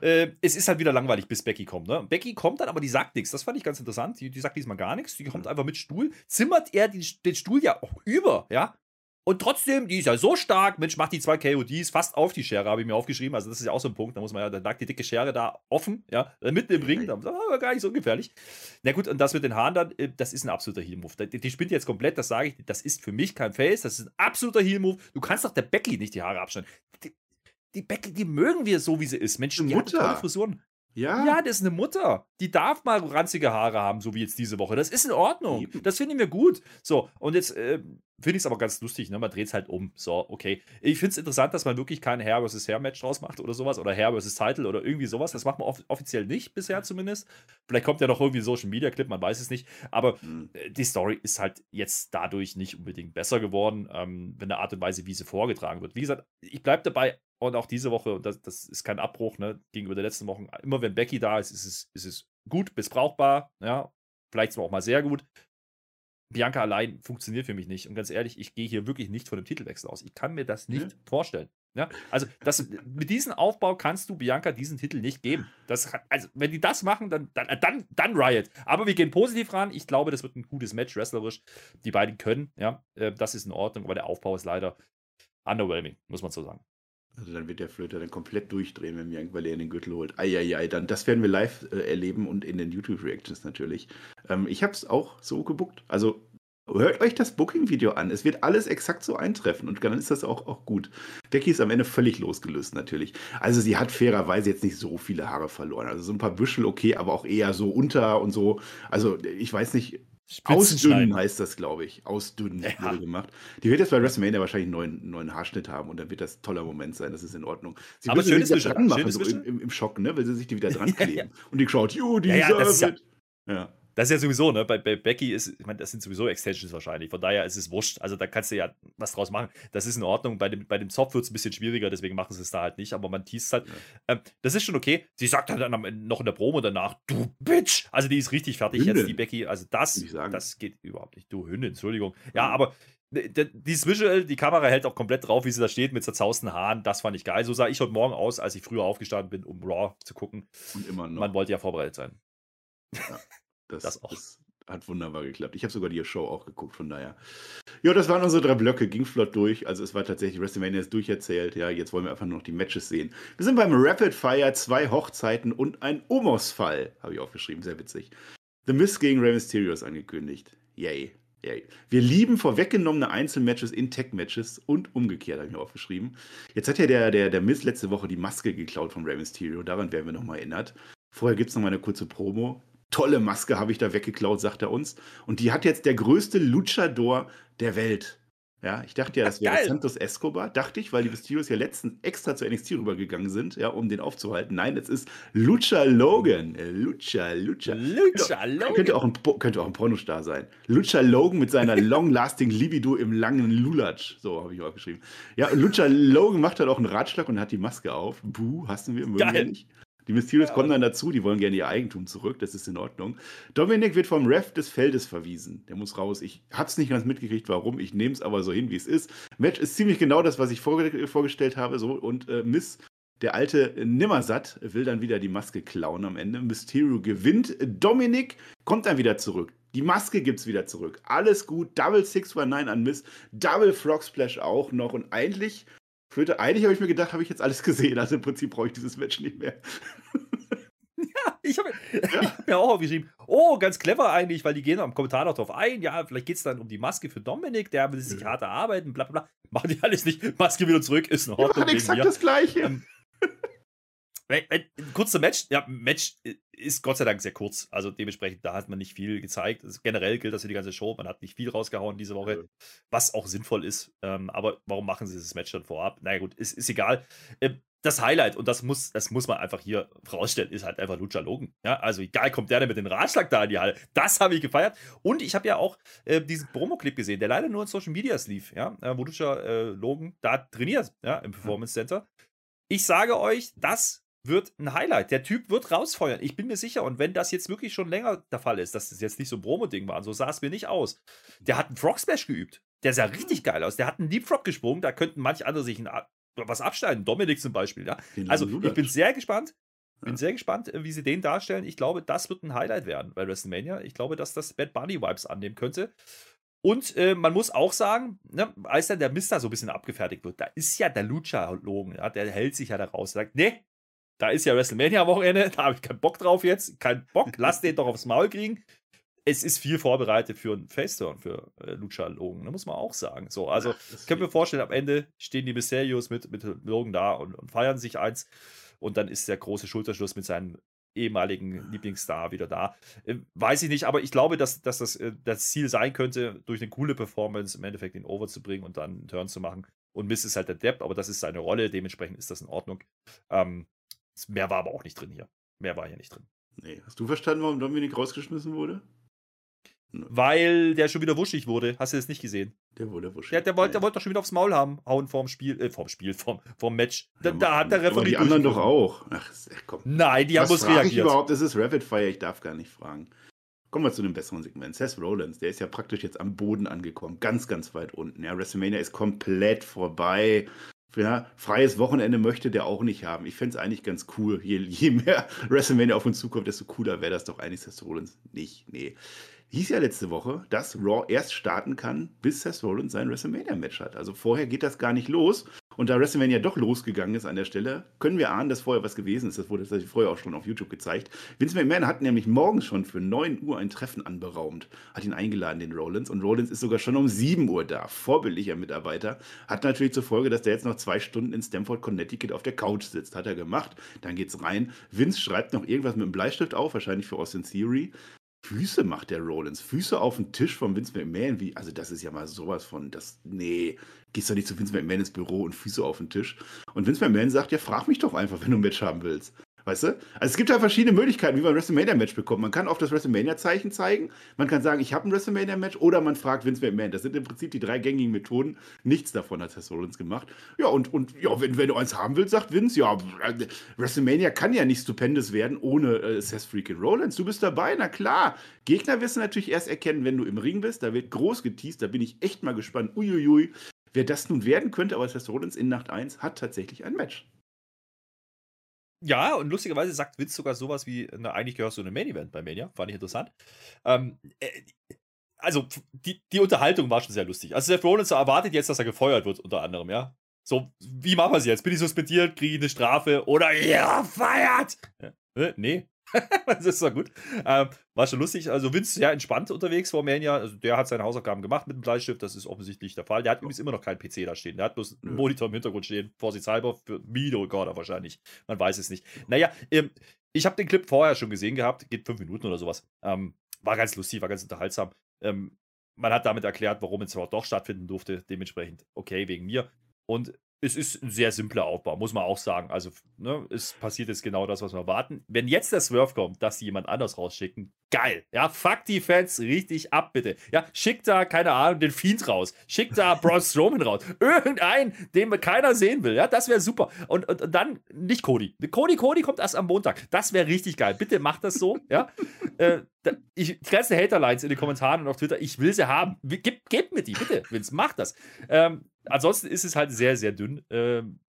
Äh, es ist halt wieder langweilig, bis Becky kommt. Ne? Becky kommt dann, aber die sagt nichts. Das fand ich ganz interessant. Die, die sagt diesmal gar nichts. Die kommt einfach mit Stuhl. Zimmert er den, den Stuhl ja auch über, ja. Und trotzdem, die ist ja so stark, Mensch, macht die zwei KODs fast auf die Schere, habe ich mir aufgeschrieben. Also, das ist ja auch so ein Punkt. Da muss man ja, da lag die dicke Schere da offen, ja, mitten im Ring. Da war gar nicht so gefährlich. Na gut, und das mit den Haaren dann, äh, das ist ein absoluter Heel-Move. Die, die spinnt jetzt komplett, das sage ich, das ist für mich kein Face, das ist ein absoluter Heel-Move. Du kannst doch der Becky nicht die Haare abschneiden. Die, die Becky, die mögen wir so, wie sie ist. Mensch, die Mutter. hat tolle Frisuren. Ja. ja, das ist eine Mutter. Die darf mal ranzige Haare haben, so wie jetzt diese Woche. Das ist in Ordnung. Das finden wir gut. So, und jetzt äh, finde ich es aber ganz lustig, ne? Man dreht es halt um. So, okay. Ich finde es interessant, dass man wirklich kein Hair vs. Hair Match draus macht oder sowas. Oder Hair vs. Title oder irgendwie sowas. Das macht man off offiziell nicht, bisher zumindest. Vielleicht kommt ja noch irgendwie ein Social Media Clip, man weiß es nicht. Aber mhm. die Story ist halt jetzt dadurch nicht unbedingt besser geworden, ähm, wenn der Art und Weise, wie sie vorgetragen wird. Wie gesagt, ich bleibe dabei, und auch diese Woche, das, das ist kein Abbruch, ne, gegenüber der letzten Wochen. Immer wenn Becky da ist, ist es, ist es gut bis brauchbar, ja. Vielleicht zwar auch mal sehr gut. Bianca allein funktioniert für mich nicht. Und ganz ehrlich, ich gehe hier wirklich nicht von dem Titelwechsel aus. Ich kann mir das nicht ja. vorstellen. Ja? Also, das, mit diesem Aufbau kannst du Bianca diesen Titel nicht geben. Das, also, wenn die das machen, dann, dann, dann, dann Riot. Aber wir gehen positiv ran. Ich glaube, das wird ein gutes Match, wrestlerisch. Die beiden können, ja, äh, das ist in Ordnung, aber der Aufbau ist leider underwhelming, muss man so sagen. Also dann wird der Flöter dann komplett durchdrehen, wenn Bianca Belair den Gürtel holt. Eieiei, dann das werden wir live äh, erleben und in den YouTube-Reactions natürlich. Ähm, ich habe es auch so gebuckt. Also hört euch das Booking-Video an. Es wird alles exakt so eintreffen und dann ist das auch, auch gut. Becky ist am Ende völlig losgelöst natürlich. Also sie hat fairerweise jetzt nicht so viele Haare verloren. Also so ein paar Büschel okay, aber auch eher so unter und so. Also ich weiß nicht, Ausdünnen heißt das, glaube ich. Ausdünnen ja. wurde gemacht. Die wird jetzt bei WrestleMania wahrscheinlich einen neuen, neuen Haarschnitt haben und dann wird das ein toller Moment sein. Das ist in Ordnung. Sie Aber schönes wieder dran machen, so im, im, Schock, ne? Weil sie sich die wieder [LAUGHS] dran kleben. Und die schaut, you deserve ja, ja, it. Ja. Das ist ja sowieso, ne? Bei, bei Becky ist, ich meine, das sind sowieso Extensions wahrscheinlich. Von daher ist es wurscht. Also da kannst du ja was draus machen. Das ist in Ordnung. Bei dem, bei dem Zopf wird es ein bisschen schwieriger, deswegen machen sie es da halt nicht. Aber man teast halt. Ja. Ähm, das ist schon okay. Sie sagt halt dann noch in der Promo danach, du Bitch! Also die ist richtig fertig Hündin. jetzt, die Becky. Also das, das geht überhaupt nicht. Du Hündin, Entschuldigung. Ja, aber dieses Visual, die Kamera hält auch komplett drauf, wie sie da steht mit zerzausten Haaren. Das fand ich geil. So sah ich heute Morgen aus, als ich früher aufgestanden bin, um Raw zu gucken. Und immer noch. Man wollte ja vorbereitet sein. Ja, das, das auch. Das hat wunderbar geklappt. Ich habe sogar die Show auch geguckt, von daher. Ja, das waren unsere drei Blöcke, ging flott durch. Also es war tatsächlich WrestleMania ist durcherzählt. Ja, jetzt wollen wir einfach nur noch die Matches sehen. Wir sind beim Rapid Fire, zwei Hochzeiten und ein Omos-Fall, habe ich aufgeschrieben, sehr witzig. The Miss gegen Rey Mysterio ist angekündigt. Yay. ey. Wir lieben vorweggenommene Einzelmatches in Tech-Matches und umgekehrt, habe ich mir aufgeschrieben. Jetzt hat ja der, der, der Miss letzte Woche die Maske geklaut von Rey Mysterio, daran werden wir nochmal erinnert. Vorher gibt es nochmal eine kurze Promo. Tolle Maske habe ich da weggeklaut, sagt er uns. Und die hat jetzt der größte Luchador der Welt. Ja, ich dachte ja, das wäre Geil. Santos Escobar, dachte ich, weil die Mysterios ja letztens extra zu NXT rübergegangen sind, ja, um den aufzuhalten. Nein, es ist Lucha Logan. Lucha, Lucha. Lucha Könnte Logan. auch ein, könnte auch ein Pornostar sein. Lucha Logan mit seiner [LAUGHS] long-lasting Libido im langen Lulatsch. So habe ich auch geschrieben. Ja, Lucha Logan macht halt auch einen Ratschlag und hat die Maske auf. Buh, hassen wir, mögen wir Geil. nicht. Die Mysterios Ja. kommen dann dazu, die wollen gerne ihr Eigentum zurück, das ist in Ordnung. Dominik wird vom Ref des Feldes verwiesen. Der muss raus. Ich hab's nicht ganz mitgekriegt, warum. Ich nehme es aber so hin, wie es ist. Match ist ziemlich genau das, was ich vorge vorgestellt habe. So, und äh, Miss, der alte Nimmersatt, will dann wieder die Maske klauen am Ende. Mysterio gewinnt. Dominik kommt dann wieder zurück. Die Maske gibt's wieder zurück. Alles gut. Double 619 an Miss. Double Frog Splash auch noch. Und eigentlich, Flöte, eigentlich habe ich mir gedacht, habe ich jetzt alles gesehen. Also im Prinzip brauche ich dieses Match nicht mehr. [LAUGHS] Ich habe hab mir auch aufgeschrieben, oh, ganz clever eigentlich, weil die gehen am Kommentar noch drauf ein. Ja, vielleicht geht es dann um die Maske für Dominik, der will sich hart erarbeiten, bla bla bla. Machen die alles nicht. Maske wieder zurück, ist in Wir Ordnung. machen wegen exakt das Gleiche. Ähm, Kurzer Match, ja, Match ist Gott sei Dank sehr kurz. Also dementsprechend, da hat man nicht viel gezeigt. Also generell gilt das für die ganze Show. Man hat nicht viel rausgehauen diese Woche, was auch sinnvoll ist. Ähm, aber warum machen sie dieses Match dann vorab? Naja, gut, ist, ist egal. Ähm, das Highlight, und das muss, das muss man einfach hier rausstellen, ist halt einfach Lucha Logan. Ja, also egal, kommt der denn mit dem Ratschlag da in die Halle. Das habe ich gefeiert. Und ich habe ja auch äh, diesen Promo-Clip gesehen, der leider nur in Social Medias lief, ja, äh, wo Lucha äh, Logan da trainiert, ja, im Performance Center. Ich sage euch, das wird ein Highlight. Der Typ wird rausfeuern. Ich bin mir sicher. Und wenn das jetzt wirklich schon länger der Fall ist, dass das jetzt nicht so ein Promo-Ding war, so sah es mir nicht aus. Der hat einen Frog Splash geübt. Der sah richtig geil aus. Der hat einen Deep Frog gesprungen. Da könnten manche andere sich ein, was abschneiden. Dominik zum Beispiel. Ja. Also ich bin sehr gespannt. Bin Ja. sehr gespannt, äh, wie sie den darstellen. Ich glaube, das wird ein Highlight werden bei WrestleMania. Ich glaube, dass das Bad Bunny Vibes annehmen könnte. Und äh, man muss auch sagen, ne, als dann der Mister so ein bisschen abgefertigt wird, da ist ja der Lucha-Logen, ja, der hält sich ja da raus, sagt, nee, da ist ja WrestleMania-Wochenende, [LAUGHS] da habe ich keinen Bock drauf jetzt, keinen Bock, lass den doch aufs Maul kriegen. Es ist viel vorbereitet für einen Face-Turn für äh, Lucha-Logen, ne, muss man auch sagen. So, also ich kann mir vorstellen, am Ende stehen die Mysterios mit, mit Logan da und, und feiern sich eins. Und dann ist der große Schulterschluss mit seinem ehemaligen Lieblingsstar wieder da. Äh, weiß ich nicht, aber ich glaube, dass, dass das äh, das Ziel sein könnte, durch eine coole Performance im Endeffekt den Over zu bringen und dann einen Turn zu machen. Und Miss ist halt der Depp, aber das ist seine Rolle, dementsprechend ist das in Ordnung. Ähm, mehr war aber auch nicht drin hier. Mehr war hier nicht drin. Nee. Hast du verstanden, warum Dominik rausgeschmissen wurde? Weil der schon wieder wuschig wurde. Hast du das nicht gesehen? Der wurde wuschig. Der, der wollte der wollte doch schon wieder aufs Maul haben, hauen vorm Spiel, äh, vorm Spiel, vorm, vorm Match. Da, Ja, da hat der aber Referee die anderen doch auch. Ach, komm. Nein, die haben Was bloß frage ich reagiert. überhaupt? Es ist Rapid Fire, ich darf gar nicht fragen. Kommen wir zu einem besseren Segment. Seth Rollins, der ist ja praktisch jetzt am Boden angekommen. Ganz, ganz weit unten. Ja, WrestleMania ist komplett vorbei. Ja, freies Wochenende möchte der auch nicht haben. Ich fände es eigentlich ganz cool. Je, je mehr [LAUGHS] WrestleMania auf uns zukommt, desto cooler wäre das doch eigentlich Seth Rollins nicht. Nee. Hieß ja letzte Woche, dass Raw erst starten kann, bis Seth Rollins sein WrestleMania-Match hat. Also vorher geht das gar nicht los. Und da WrestleMania doch losgegangen ist an der Stelle, können wir ahnen, dass vorher was gewesen ist. Das wurde tatsächlich vorher auch schon auf YouTube gezeigt. Vince McMahon hat nämlich morgens schon für 9 Uhr ein Treffen anberaumt, hat ihn eingeladen, den Rollins. Und Rollins ist sogar schon um 7 Uhr da. Vorbildlicher Mitarbeiter. Hat natürlich zur Folge, dass der jetzt noch zwei Stunden in Stamford, Connecticut auf der Couch sitzt. Hat er gemacht. Dann geht's rein. Vince schreibt noch irgendwas mit einem Bleistift auf, wahrscheinlich für Austin Theory. Füße macht der Rollins. Füße auf den Tisch von Vince McMahon. Wie, also das ist ja mal sowas von, das, nee, gehst doch nicht zu Vince McMahon ins Büro und Füße auf den Tisch. Und Vince McMahon sagt, ja, frag mich doch einfach, wenn du ein Match haben willst. Weißt du? Also es gibt ja verschiedene Möglichkeiten, wie man ein WrestleMania-Match bekommt. Man kann auf das WrestleMania-Zeichen zeigen, man kann sagen, ich habe ein WrestleMania-Match oder man fragt Vince McMahon. Das sind im Prinzip die drei gängigen Methoden. Nichts davon hat Seth Rollins gemacht. Ja, und, und ja, wenn, wenn du eins haben willst, sagt Vince, ja, WrestleMania kann ja nicht stupendous werden ohne äh, Seth freaking Rollins. Du bist dabei, na klar. Gegner wirst du natürlich erst erkennen, wenn du im Ring bist. Da wird groß geteased, da bin ich echt mal gespannt. Uiuiui, wer das nun werden könnte, aber Seth Rollins in Nacht 1 hat tatsächlich ein Match. Ja, und lustigerweise sagt Vince sogar sowas wie, na, eigentlich gehörst du in ein Main Event bei Mania. Fand ich interessant. Ähm, äh, also, die, die Unterhaltung war schon sehr lustig. Also, Seth Rollins erwartet jetzt, dass er gefeuert wird, unter anderem, ja. So, wie machen wir es jetzt? Bin ich suspendiert? Kriege ich eine Strafe? Oder ja, feiert? Ja. Äh, nee. [LAUGHS] das ist doch gut. Ähm, war schon lustig. Also Vince sehr entspannt unterwegs vor Mania. Also der hat seine Hausaufgaben gemacht mit dem Bleistift. Das ist offensichtlich der Fall. Der hat übrigens immer noch keinen PC da stehen. Der hat bloß einen Monitor im Hintergrund stehen. Vorsichtshalber für Videorekorder wahrscheinlich. Man weiß es nicht. Naja, ähm, ich habe den Clip vorher schon gesehen gehabt. Geht fünf Minuten oder sowas. Ähm, war ganz lustig, war ganz unterhaltsam. Ähm, man hat damit erklärt, warum es zwar doch stattfinden durfte. Dementsprechend okay wegen mir. Und es ist ein sehr simpler Aufbau, muss man auch sagen. Also, ne, es passiert jetzt genau das, was wir erwarten. Wenn jetzt der Swerve kommt, dass sie jemand anders rausschicken, geil. Ja, fuck die Fans richtig ab, bitte. Ja, schickt da, keine Ahnung, den Fiend raus. Schickt da [LAUGHS] Braun Strowman raus. Irgendeinen, den keiner sehen will. Ja, das wäre super. Und, und, und, dann nicht Cody. Cody, Cody kommt erst am Montag. Das wäre richtig geil. Bitte macht das so. Ja, [LAUGHS] äh, ich, die ganzen Haterlines in den Kommentaren und auf Twitter, ich will sie haben. Gebt, gebt mir die, bitte, Vince, macht das. Ähm, ansonsten ist es halt sehr, sehr dünn. Ähm,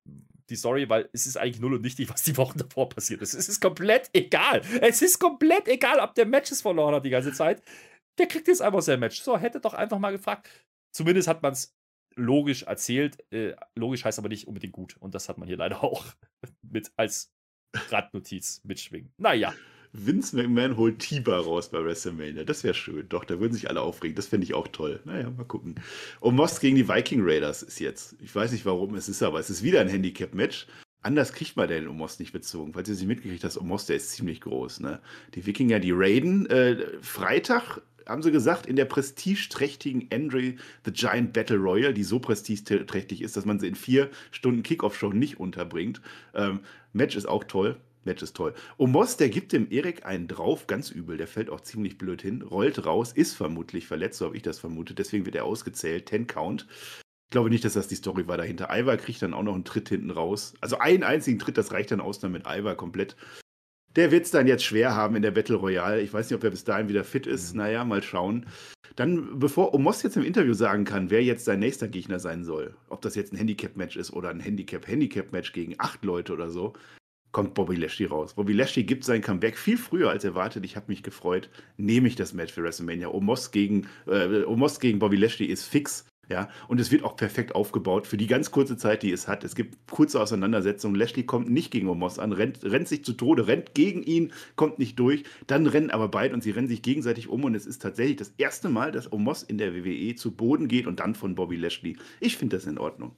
die Story, weil es ist eigentlich null und nichtig, [LAUGHS] was die Wochen davor passiert ist. Es ist komplett egal. Es ist komplett egal, ob der Matches verloren hat die ganze Zeit. Der kriegt jetzt einfach sein Match. So, hätte doch einfach mal gefragt. Zumindest hat man es logisch erzählt. Äh, logisch heißt aber nicht unbedingt gut. Und das hat man hier leider [LAUGHS] auch mit als Randnotiz mitschwingen. Naja. Vince McMahon holt Tiba raus bei WrestleMania. Das wäre schön. Doch, da würden sich alle aufregen. Das fände ich auch toll. Naja, mal gucken. Omos gegen die Viking Raiders ist jetzt. Ich weiß nicht, warum es ist, aber es ist wieder ein Handicap-Match. Anders kriegt man den Omos nicht bezogen. Falls ihr sie mitgekriegt habt, Omos, der ist ziemlich groß. Ne? Die Wikinger, die raiden. Äh, Freitag haben sie gesagt, in der prestigeträchtigen Andre the Giant Battle Royale, die so prestigeträchtig ist, dass man sie in vier Stunden Kickoff-Show nicht unterbringt. Ähm, Match ist auch toll. Match ist toll. Omos, der gibt dem Erik einen drauf, ganz übel. Der fällt auch ziemlich blöd hin, rollt raus, ist vermutlich verletzt, so habe ich das vermutet. Deswegen wird er ausgezählt. 10 Count. Ich glaube nicht, dass das die Story war dahinter. Ivar kriegt dann auch noch einen Tritt hinten raus. Also einen einzigen Tritt, das reicht dann aus, dann mit Ivar komplett. Der wird es dann jetzt schwer haben in der Battle Royale. Ich weiß nicht, ob er bis dahin wieder fit ist. Mhm. Naja, mal schauen. Dann, bevor Omos jetzt im Interview sagen kann, wer jetzt sein nächster Gegner sein soll, ob das jetzt ein Handicap-Match ist oder ein Handicap-Handicap-Match gegen acht Leute oder so, kommt Bobby Lashley raus. Bobby Lashley gibt sein Comeback viel früher als erwartet. Ich habe mich gefreut. Nehme ich das Match für WrestleMania. Omos gegen, äh, Omos gegen Bobby Lashley ist fix. Ja, und es wird auch perfekt aufgebaut für die ganz kurze Zeit, die es hat. Es gibt kurze Auseinandersetzungen. Lashley kommt nicht gegen Omos an, rennt, rennt sich zu Tode, rennt gegen ihn, kommt nicht durch. Dann rennen aber beide und sie rennen sich gegenseitig um. Und es ist tatsächlich das erste Mal, dass Omos in der WWE zu Boden geht und dann von Bobby Lashley. Ich finde das in Ordnung.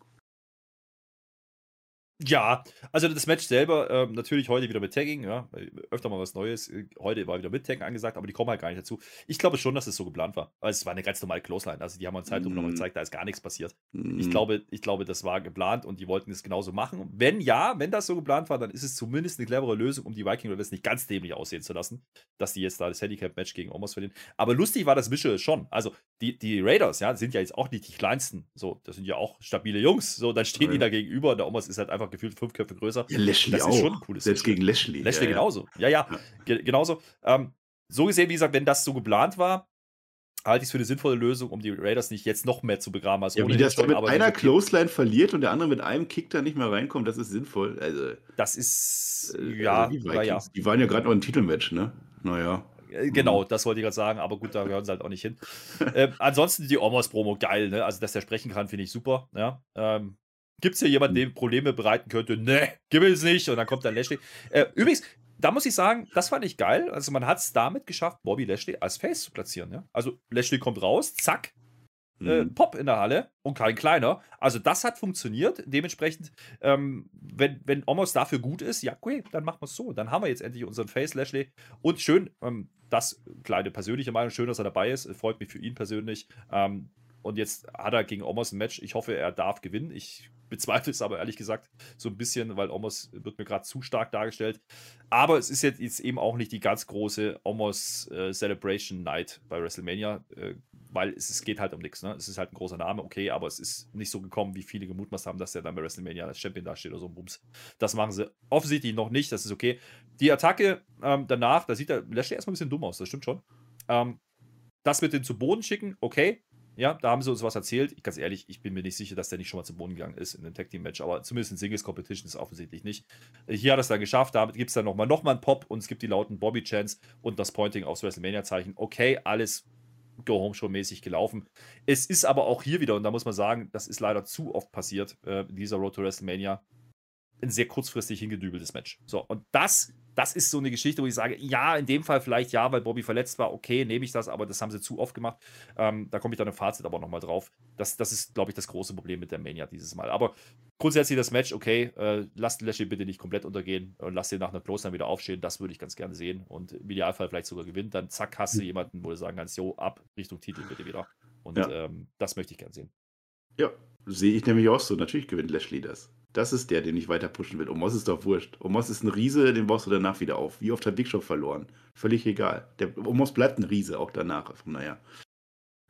Ja, also das Match selber, ähm, natürlich heute wieder mit Tagging, ja, öfter mal was Neues. Äh, heute war wieder mit Taggen angesagt, aber die kommen halt gar nicht dazu. Ich glaube schon, dass es so geplant war. Also es war eine ganz normale Clothesline. Also die haben uns Zeitlupe mm. nochmal gezeigt, da ist gar nichts passiert. Mm. Ich, mhm. glaube, ich glaube, das war geplant und die wollten es genauso machen. Wenn ja, wenn das so geplant war, dann ist es zumindest eine clevere Lösung, um die Viking Raiders nicht ganz dämlich aussehen zu lassen, dass die jetzt da das Handicap-Match gegen Omos verlieren. Aber lustig war das Visual schon. Also die, die Raiders, ja, sind ja jetzt auch nicht die kleinsten. So, das sind ja auch stabile Jungs. So, dann stehen ja. die da gegenüber. Der Omos ist halt einfach gefühlt fünf Köpfe größer. Ja, Lashley das auch. ist schon ein cooles Selbst gegen Lashley. Lashley ja, genauso. Ja, ja, ja. genauso. Ähm, so gesehen, wie gesagt, wenn das so geplant war, halte ich es für eine sinnvolle Lösung, um die Raiders nicht jetzt noch mehr zu begraben als ja. Wie das mit einer. Clothesline verliert und der andere mit einem Kick da nicht mehr reinkommt, das ist sinnvoll. Also, das ist, äh, ja, also die, ja. die waren ja gerade noch ein Titelmatch, ne? Naja. Äh, genau, das wollte ich gerade sagen, aber gut, da gehören sie halt auch nicht hin. [LAUGHS] ähm, ansonsten die Omos-Promo, geil, ne? Also, dass der sprechen kann, finde ich super. Ja? Ähm, Gibt es hier jemanden, hm. dem Probleme bereiten könnte? Nee, gibt es nicht. Und dann kommt dann Lashley. Äh, übrigens, da muss ich sagen, das fand ich geil. Also man hat es damit geschafft, Bobby Lashley als Face zu platzieren. Ja? Also Lashley kommt raus, zack, äh, mhm. Pop in der Halle und kein kleiner. Also das hat funktioniert. Dementsprechend, ähm, wenn, wenn Omos dafür gut ist, ja, okay, dann machen wir es so. Dann haben wir jetzt endlich unseren Face Lashley. Und schön, ähm, das kleine persönliche Meinung, schön, dass er dabei ist. Freut mich für ihn persönlich. Ähm, und jetzt hat er gegen Omos ein Match. Ich hoffe, er darf gewinnen. Ich bezweifle es aber ehrlich gesagt so ein bisschen, weil Omos wird mir gerade zu stark dargestellt. Aber es ist jetzt, jetzt, eben auch nicht die ganz große Omos äh, Celebration Night bei WrestleMania, äh, weil es, es, geht halt um nichts. Ne? Es ist halt ein großer Name, okay, aber es ist nicht so gekommen, wie viele gemutmaßt haben, dass der dann bei WrestleMania als Champion dasteht oder so ein Bums. Das machen sie offensichtlich noch nicht, das ist okay. Die Attacke ähm, danach, da sieht der Lashley erstmal ein bisschen dumm aus, das stimmt schon. Ähm, das mit den zu Boden schicken, okay, ja, da haben sie uns was erzählt. Ich, ganz ehrlich, ich bin mir nicht sicher, dass der nicht schon mal zum Boden gegangen ist in einem Tag Team Match, aber zumindest in Singles Competition ist offensichtlich nicht. Hier hat er es dann geschafft. Damit gibt es dann nochmal noch mal einen Pop und es gibt die lauten Bobby Chance und das Pointing aufs WrestleMania-Zeichen. Okay, alles Go-Home-Show-mäßig gelaufen. Es ist aber auch hier wieder, und da muss man sagen, das ist leider zu oft passiert, äh, dieser Road to WrestleMania, ein sehr kurzfristig hingedübeltes Match. So, und das das ist so eine Geschichte, wo ich sage, ja, in dem Fall vielleicht ja, weil Bobby verletzt war, okay, nehme ich das, aber das haben sie zu oft gemacht. Ähm, da komme ich dann im Fazit aber nochmal drauf. Das, das ist, glaube ich, das große Problem mit der Mania dieses Mal. Aber grundsätzlich das Match, okay, äh, lasst Lashley bitte nicht komplett untergehen und lasst ihn nach einer Close dann wieder aufstehen. Das würde ich ganz gerne sehen. Und im Idealfall vielleicht sogar gewinnt. Dann zack, hast du jemanden, wo du sagen kannst, jo, ab Richtung Titel bitte wieder. Und ja. ähm, das möchte ich gerne sehen. Ja, sehe ich nämlich auch so. Natürlich gewinnt Lashley das. Das ist der, den ich weiter pushen will. Omos ist doch wurscht. Omos ist ein Riese, den baust du danach wieder auf. Wie oft hat Big Show verloren? Völlig egal. Der Omos bleibt ein Riese, auch danach. Naja.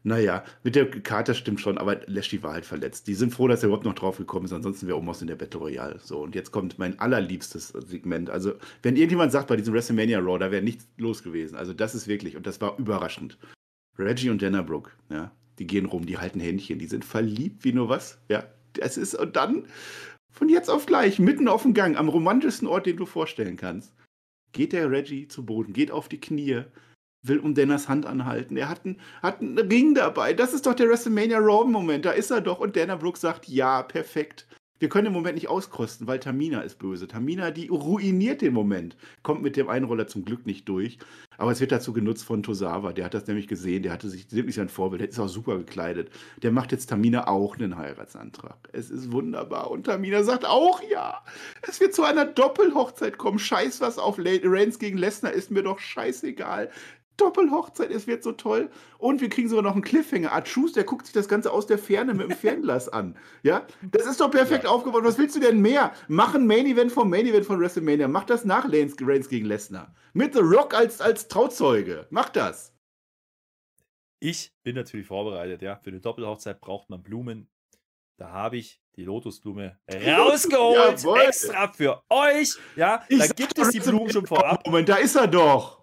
Naja, mit der Karte stimmt schon, aber Lashley war halt verletzt. Die sind froh, dass er überhaupt noch drauf gekommen ist, ansonsten wäre Omos in der Battle Royale. So, und jetzt kommt mein allerliebstes Segment. Also, wenn irgendjemand sagt, bei diesem WrestleMania Raw, da wäre nichts los gewesen. Also, das ist wirklich, und das war überraschend. Reggie und Dana Brooke, ja, die gehen rum, die halten Händchen, die sind verliebt wie nur was, ja. Es ist, und dann von jetzt auf gleich, mitten auf dem Gang, am romantischsten Ort, den du vorstellen kannst, geht der Reggie zu Boden, geht auf die Knie, will um Dennas Hand anhalten. Er hat einen, hat einen Ring dabei. Das ist doch der WrestleMania Raw-Moment. Da ist er doch. Und Dana Brooks sagt, ja, perfekt. Wir können den Moment nicht auskosten, weil Tamina ist böse. Tamina, die ruiniert den Moment. Kommt mit dem Einroller zum Glück nicht durch. Aber es wird dazu genutzt von Tosawa. Der hat das nämlich gesehen. Der hatte sich wirklich sein Vorbild. Der ist auch super gekleidet. Der macht jetzt Tamina auch einen Heiratsantrag. Es ist wunderbar. Und Tamina sagt auch ja. Es wird zu einer Doppelhochzeit kommen. Scheiß was auf Reigns gegen Lesnar ist mir doch scheißegal. Doppelhochzeit, es wird so toll. Und wir kriegen sogar noch einen Cliffhanger. Art Schuss, der guckt sich das Ganze aus der Ferne mit dem Fernglas an. Ja, das ist doch perfekt ja. aufgebaut. Was willst du denn mehr? Mach ein Main Event vom Main Event von WrestleMania. Mach das nach Reigns gegen Lesnar. Mit The Rock als, als Trauzeuge. Mach das. Ich bin natürlich vorbereitet, ja. Für eine Doppelhochzeit braucht man Blumen. Da habe ich die Lotusblume rausgeholt, [LAUGHS] Jawohl. extra für euch. Ja, ich da gibt es die Blumen schon vorab. Moment, da ist er doch.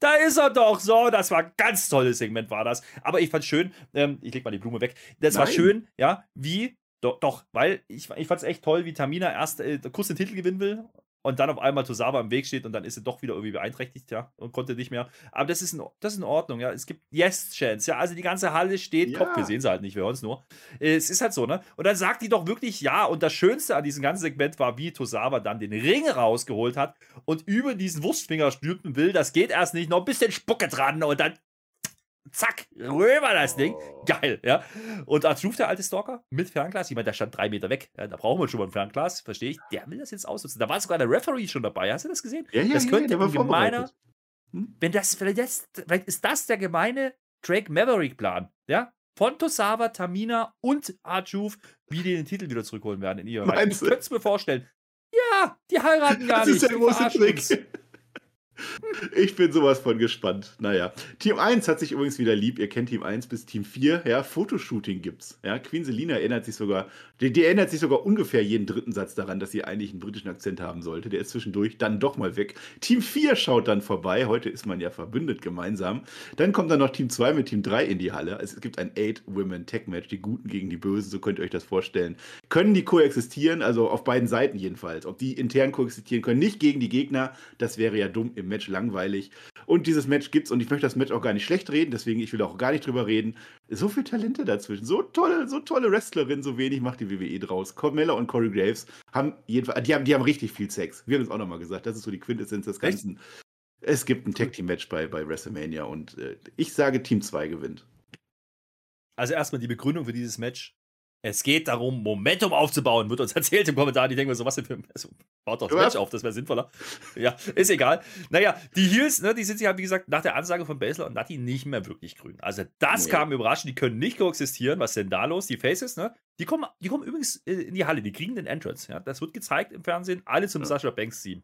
Da ist er doch. So, das war ein ganz tolles Segment, war das. Aber ich fand schön, ähm, ich leg mal die Blume weg. Das Nein. war schön, ja, wie, doch, doch weil ich, ich fand es echt toll, wie Tamina erst äh, kurz den Titel gewinnen will und dann auf einmal Tosawa im Weg steht und dann ist sie doch wieder irgendwie beeinträchtigt, ja, und konnte nicht mehr. Aber das ist in, das ist in Ordnung, ja. Es gibt Yes-Chance, ja. Also die ganze Halle steht ja. Kopf. Wir sehen sie halt nicht, wir hören es nur. Es ist halt so, ne? Und dann sagt die doch wirklich ja. Und das Schönste an diesem ganzen Segment war, wie Tosawa dann den Ring rausgeholt hat und über diesen Wurstfinger stülpen will. Das geht erst nicht, noch ein bisschen Spucke dran und dann zack, rüber das Ding. Oh. Geil, ja. Und als ruft der alte Stalker mit Fernglas, ich meine, der stand drei Meter weg, ja, da brauchen wir schon mal ein Fernglas, verstehe ich. Der will das jetzt ausnutzen. Da war sogar der Referee schon dabei, hast du das gesehen? Ja, ja, das könnte ja, ein gemeiner, hm? wenn das, vielleicht, das, vielleicht ist das der gemeine Drake Maverick-Plan, ja? Von Tosawa, Tamina und Arjuf, wie die den Titel wieder zurückholen werden in ihrem Ich könnte es mir vorstellen. Ja, die heiraten gar das nicht. Das ist der große Trick. Ich bin sowas von gespannt. Naja. Team 1 hat sich übrigens wieder lieb. Ihr kennt Team 1 bis Team 4. Ja, Fotoshooting gibt's. Ja, Queen Selina erinnert sich sogar, die, die, erinnert sich sogar ungefähr jeden dritten Satz daran, dass sie eigentlich einen britischen Akzent haben sollte. Der ist zwischendurch dann doch mal weg. Team 4 schaut dann vorbei. Heute ist man ja verbündet gemeinsam. Dann kommt dann noch Team 2 mit Team 3 in die Halle. Es gibt ein 8-Women-Tech-Match, die Guten gegen die Bösen, so könnt ihr euch das vorstellen. Können die koexistieren, also auf beiden Seiten jedenfalls. Ob die intern koexistieren können, nicht gegen die Gegner, das wäre ja dumm im Match langweilig. Und dieses Match gibt's und ich möchte das Match auch gar nicht schlecht reden, deswegen ich will auch gar nicht drüber reden. So viele Talente dazwischen, so tolle, so tolle Wrestlerinnen, so wenig macht die WWE draus. Carmella und Corey Graves haben jedenfalls, die haben, die haben richtig viel Sex. Wir haben es auch nochmal gesagt, das ist so die Quintessenz des Ganzen. Echt? Es gibt ein Tag Team Match bei, bei WrestleMania und äh, ich sage Team 2 gewinnt. Also erstmal die Begründung für dieses Match. Es geht darum, Momentum aufzubauen, wird uns [LAUGHS] erzählt im Kommentar. Die denken mir so, was denn für also, baut doch das Match auf, das wäre sinnvoller. Ja, ist egal. Naja, die Heels, ne, die sind sich halt, wie gesagt, nach der Ansage von Basler und Nati nicht mehr wirklich grün. Also, das nee. kam überraschend. Die können nicht koexistieren. Was ist denn da los? Die Faces, ne? Die kommen, die kommen übrigens äh, in die Halle, die kriegen den Entrance. Ja? Das wird gezeigt im Fernsehen. Alle zum ja. Sascha Banks Team.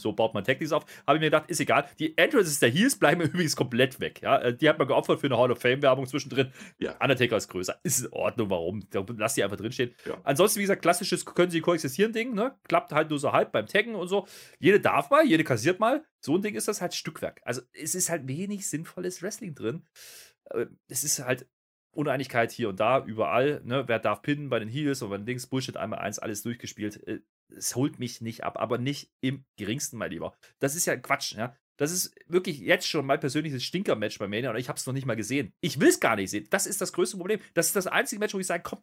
So baut man Tactics auf. Habe ich mir gedacht, ist egal. Die Entrances der Heels bleiben [LAUGHS] übrigens komplett weg. Ja? Äh, die hat man geopfert für eine Hall of Fame-Werbung zwischendrin. Ja. Undertaker ist größer. Ist in Ordnung, warum? Lass die einfach drinstehen. Ja. Ansonsten, wie gesagt, klassisches können sie koexistieren Ding. Ne? Klappt halt nur so halb beim Taggen und so. Jede darf mal, jede kassiert mal. So ein Ding ist das halt Stückwerk. Also es ist halt wenig sinnvolles Wrestling drin. Äh, es ist halt Uneinigkeit hier und da, überall. Ne? Wer darf pinnen bei den Heels und bei den Dings? Bullshit, einmal eins, alles durchgespielt. Es holt mich nicht ab, aber nicht im geringsten, mein Lieber. Das ist ja Quatsch, ja. Das ist wirklich jetzt schon mein persönliches Stinker-Match bei Mania und ich habe es noch nicht mal gesehen. Ich will es gar nicht sehen. Das ist das größte Problem. Das ist das einzige Match, wo ich sage, komm,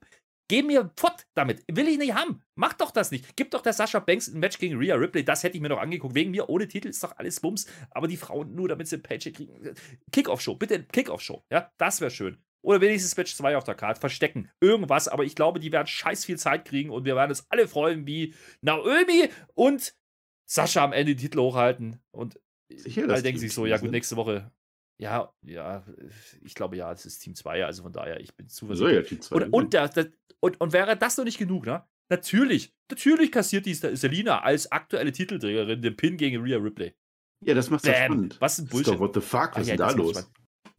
Geh mir fort damit. Will ich nicht haben. Mach doch das nicht. Gib doch der Sascha Banks ein Match gegen Rhea Ripley. Das hätte ich mir doch angeguckt. Wegen mir ohne Titel ist doch alles Bums. Aber die Frauen nur, damit sie ein Paycheck kriegen. Kickoff-Show. Bitte Kickoff-Show. Ja, das wäre schön. Oder wenigstens Match 2 auf der Karte. Verstecken. Irgendwas. Aber ich glaube, die werden scheiß viel Zeit kriegen und wir werden uns alle freuen, wie Naomi und Sascha am Ende die Titel hochhalten. Und Sicher, alle denken sich so, Team ja gut, nächste Woche. Ja, ja, ich glaube ja, es ist Team 2, also von daher, ich bin So, zuversichtlich. ja, die zwei. Und, und, der, der, und, und wäre das noch nicht genug, ne? Natürlich, natürlich kassiert die Selina als aktuelle Titelträgerin den Pin gegen Rhea Ripley. ja, das macht's Bam. spannend. Was ein Das ist doch, Bullshit. what the fuck, was ja, ist denn da das los?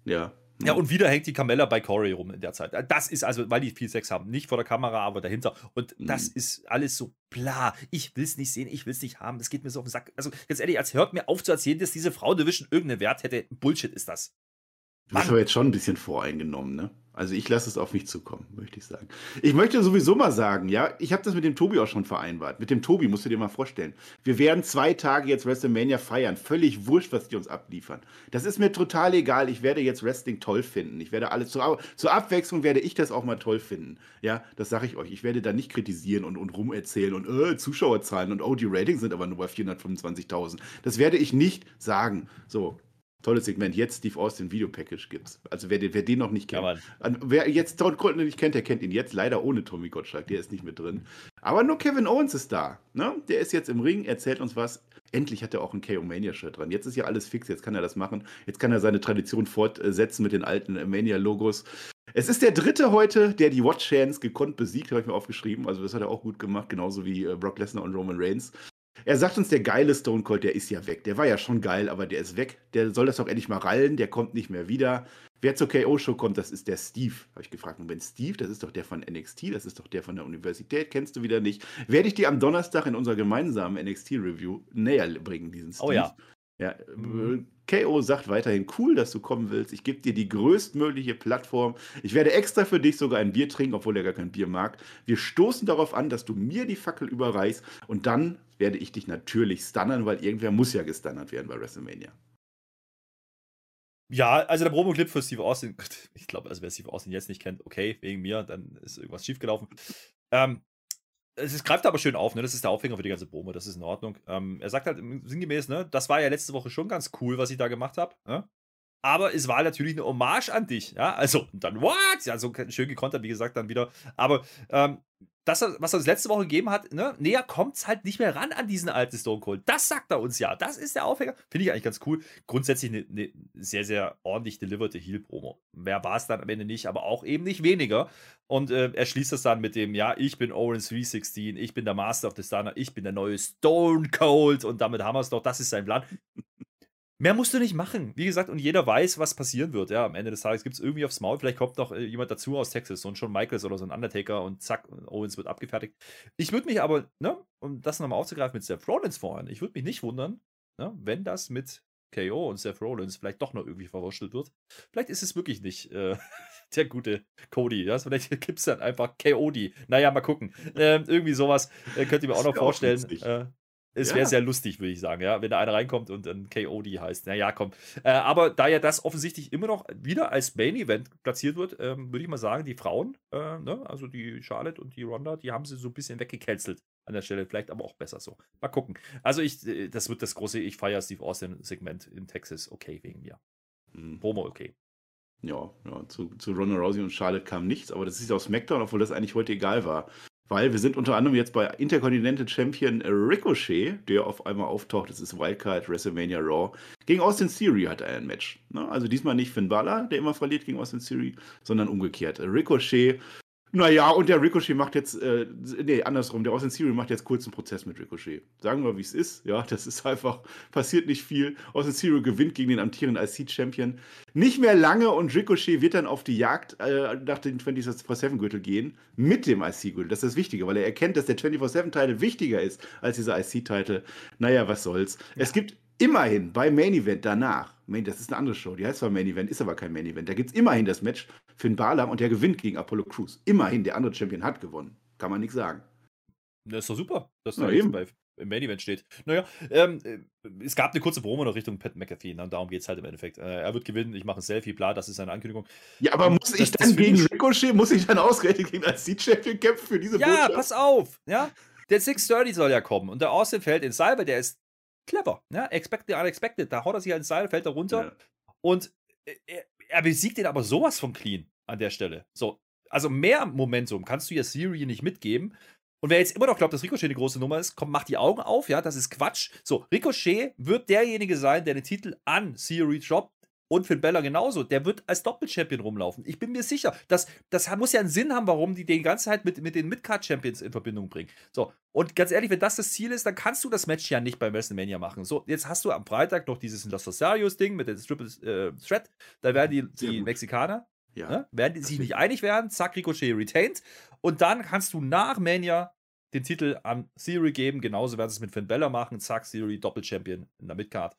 Ja. Ja, und wieder hängt die Carmella bei Corey rum in der Zeit. Das ist also, weil die viel Sex haben. Nicht vor der Kamera, aber dahinter. Und das Mhm. ist alles so bla. Ich will es nicht sehen, ich will es nicht haben. Das geht mir so auf den Sack. Also, ganz ehrlich, als hört mir auf zu erzählen, dass diese Frau Division irgendeinen Wert hätte. Bullshit ist das. Du bist Mann. aber jetzt schon ein bisschen voreingenommen, ne? Also ich lasse es auf mich zukommen, möchte ich sagen. Ich möchte sowieso mal sagen, ja, ich habe das mit dem Tobi auch schon vereinbart. Mit dem Tobi musst du dir mal vorstellen. Wir werden zwei Tage jetzt WrestleMania feiern. Völlig wurscht, was die uns abliefern. Das ist mir total egal. Ich werde jetzt Wrestling toll finden. Ich werde alles zur, zur Abwechslung werde ich das auch mal toll finden. Ja, das sage ich euch. Ich werde da nicht kritisieren und, und rumerzählen und äh, Zuschauerzahlen und oh, die Ratings sind aber nur bei 425.000. Das werde ich nicht sagen. So, Tolles Segment. Jetzt Steve Austin Video Package gibt's. Also wer, den- wer den noch nicht Ja, kennt. An- Wer jetzt Todd Colton nicht kennt, der kennt ihn jetzt leider ohne Tommy Gottschalk. Der ist nicht mit drin. Aber nur Kevin Owens ist da. Ne? Der ist jetzt im Ring, erzählt uns was. Endlich hat er auch ein KO Mania-Shirt dran. Jetzt ist ja alles fix. Jetzt kann er das machen. Jetzt kann er seine Tradition fortsetzen mit den alten äh, Mania-Logos. Es ist der dritte heute, der die Watch Hands gekonnt besiegt, habe ich mir aufgeschrieben. Also das hat er auch gut gemacht, genauso wie äh, Brock Lesnar und Roman Reigns. Er sagt uns, der geile Stone Cold, der ist ja weg. Der war ja schon geil, aber der ist weg. Der soll das doch endlich mal rallen. Der kommt nicht mehr wieder. Wer zur KO-Show kommt, das ist der Steve. Habe ich gefragt. Und wenn Steve, das ist doch der von NXT, das ist doch der von der Universität, kennst du wieder nicht. Werde ich dir am Donnerstag in unserer gemeinsamen NXT-Review näher bringen, diesen Steve. Oh ja. Ja, Mhm. äh, KO sagt weiterhin, cool, dass du kommen willst. Ich gebe dir die größtmögliche Plattform. Ich werde extra für dich sogar ein Bier trinken, obwohl er gar kein Bier mag. Wir stoßen darauf an, dass du mir die Fackel überreichst und dann werde ich dich natürlich stunnern, weil irgendwer muss ja gestunnert werden bei WrestleMania. Ja, also der Promo-Clip für Steve Austin, [LAUGHS] ich glaube, also wer Steve Austin jetzt nicht kennt, okay, wegen mir, dann ist irgendwas schiefgelaufen. Ähm, es ist, greift aber schön auf, ne? Das ist der Aufhänger für die ganze Promo, das ist in Ordnung. Ähm, er sagt halt sinngemäß, ne, das war ja letzte Woche schon ganz cool, was ich da gemacht habe. Ne? Aber es war natürlich eine Hommage an dich, ja. Also, dann, what? Ja, so schön gekontert, wie gesagt, dann wieder. Aber ähm, das, was er uns letzte Woche gegeben hat, ne, näher kommt es halt nicht mehr ran an diesen alten Stone Cold. Das sagt er uns ja. Das ist der Aufhänger. Finde ich eigentlich ganz cool. Grundsätzlich eine, eine sehr, sehr ordentlich deliverte Heal-Promo. Mehr war es dann am Ende nicht, aber auch eben nicht weniger. Und äh, er schließt das dann mit dem, ja, ich bin Owens 316, ich bin der Master of the Stunner, ich bin der neue Stone Cold und damit haben wir es doch. Das ist sein Plan. Mehr musst du nicht machen. Wie gesagt, und jeder weiß, was passieren wird. Ja, am Ende des Tages gibt es irgendwie aufs Maul. Vielleicht kommt noch äh, jemand dazu aus Texas, so ein Shawn Michaels oder so ein Undertaker und zack, Owens wird abgefertigt. Ich würde mich aber, ne, um das nochmal aufzugreifen mit Seth Rollins vorhin, ich würde mich nicht wundern, ne, wenn das mit KO und Seth Rollins vielleicht doch noch irgendwie verwurschtelt wird. Vielleicht ist es wirklich nicht äh, [LAUGHS] der gute Cody. Ja? Vielleicht gibt es dann einfach KOD. Naja, mal gucken. Ähm, irgendwie sowas äh, könnt ihr mir auch noch auch vorstellen. Äh, es Ja. wäre sehr lustig, würde ich sagen, ja, wenn da einer reinkommt und dann KOD heißt. Naja, komm. Äh, aber da ja das offensichtlich immer noch wieder als Main Event platziert wird, ähm, würde ich mal sagen, die Frauen, äh, ne, also die Charlotte und die Ronda, die haben sie so ein bisschen weggecancelt an der Stelle. Vielleicht aber auch besser so. Mal gucken. Also ich, äh, das wird das große Ich feier Steve Austin Segment in Texas. Okay, wegen mir. Hm. Promo, okay. Ja, ja zu, zu Ronda Rousey und Charlotte kam nichts, aber das ist aus SmackDown, obwohl das eigentlich heute egal war. Weil wir sind unter anderem jetzt bei Intercontinental Champion Ricochet, der auf einmal auftaucht. Das ist Wildcard WrestleMania Raw. Gegen Austin Theory hat er ein Match. Ne? Also diesmal nicht Finn Balor, der immer verliert gegen Austin Theory, sondern umgekehrt. Ricochet. Naja, und der Ricochet macht jetzt, äh, nee, andersrum, der Austin Theory macht jetzt kurzen Prozess mit Ricochet. Sagen wir, wie es ist. Ja, das ist einfach, passiert nicht viel. Austin Theory gewinnt gegen den amtierenden IC-Champion. Nicht mehr lange und Ricochet wird dann auf die Jagd äh, nach dem 24-7-Gürtel gehen mit dem IC-Gürtel. Das ist das Wichtige, weil er erkennt, dass der 24-7-Titel wichtiger ist als dieser IC-Titel. Naja, was soll's. Es gibt immerhin beim Main Event danach, Main, das ist eine andere Show, die heißt zwar Main Event, ist aber kein Main Event, da gibt es immerhin das Match Finn Balor und der gewinnt gegen Apollo Crews. Immerhin, der andere Champion hat gewonnen. Kann man nichts sagen. Das ist doch super. Das ist Na doch eben. bei im Main Event steht. Naja, ähm, äh, es gab eine kurze Promo noch Richtung Pat McAfee, ne? und darum geht es halt im Endeffekt. Äh, er wird gewinnen, ich mache ein Selfie, bla, das ist seine Ankündigung. Ja, aber muss ich das, dann das gegen Ricochet, muss ich dann ausgerechnet gegen als C-Champion kämpfen für diese Ja, Botschaft? pass auf, ja. Der 630 soll ja kommen und der Austin fällt ins Seil, weil der ist clever, ja. Expected, unexpected. Da haut er sich halt ins Seil, fällt er runter ja. und äh, er, er besiegt den aber sowas von clean an der Stelle. So, also mehr Momentum kannst du ja Siri nicht mitgeben. Und wer jetzt immer noch glaubt, dass Ricochet eine große Nummer ist, komm, mach die Augen auf, ja, das ist Quatsch. So, Ricochet wird derjenige sein, der den Titel an Siri droppt. Und Finn Bella genauso. Der wird als Doppelchampion rumlaufen. Ich bin mir sicher. Das, das muss ja einen Sinn haben, warum die den ganze Zeit mit, mit den Midcard-Champions in Verbindung bringen. So, und ganz ehrlich, wenn das das Ziel ist, dann kannst du das Match ja nicht bei WrestleMania machen. So, jetzt hast du am Freitag noch dieses Los Rosarios-Ding mit dem Triple äh, Threat. Da werden die, die Mexikaner, ja. ne, werden die sich nicht einig werden. Zack, Ricochet retained. Und dann kannst du nach Mania den Titel an Theory geben. Genauso werden sie es mit Finn Bella machen. Zack, Theory Doppel-Champion in der Midcard.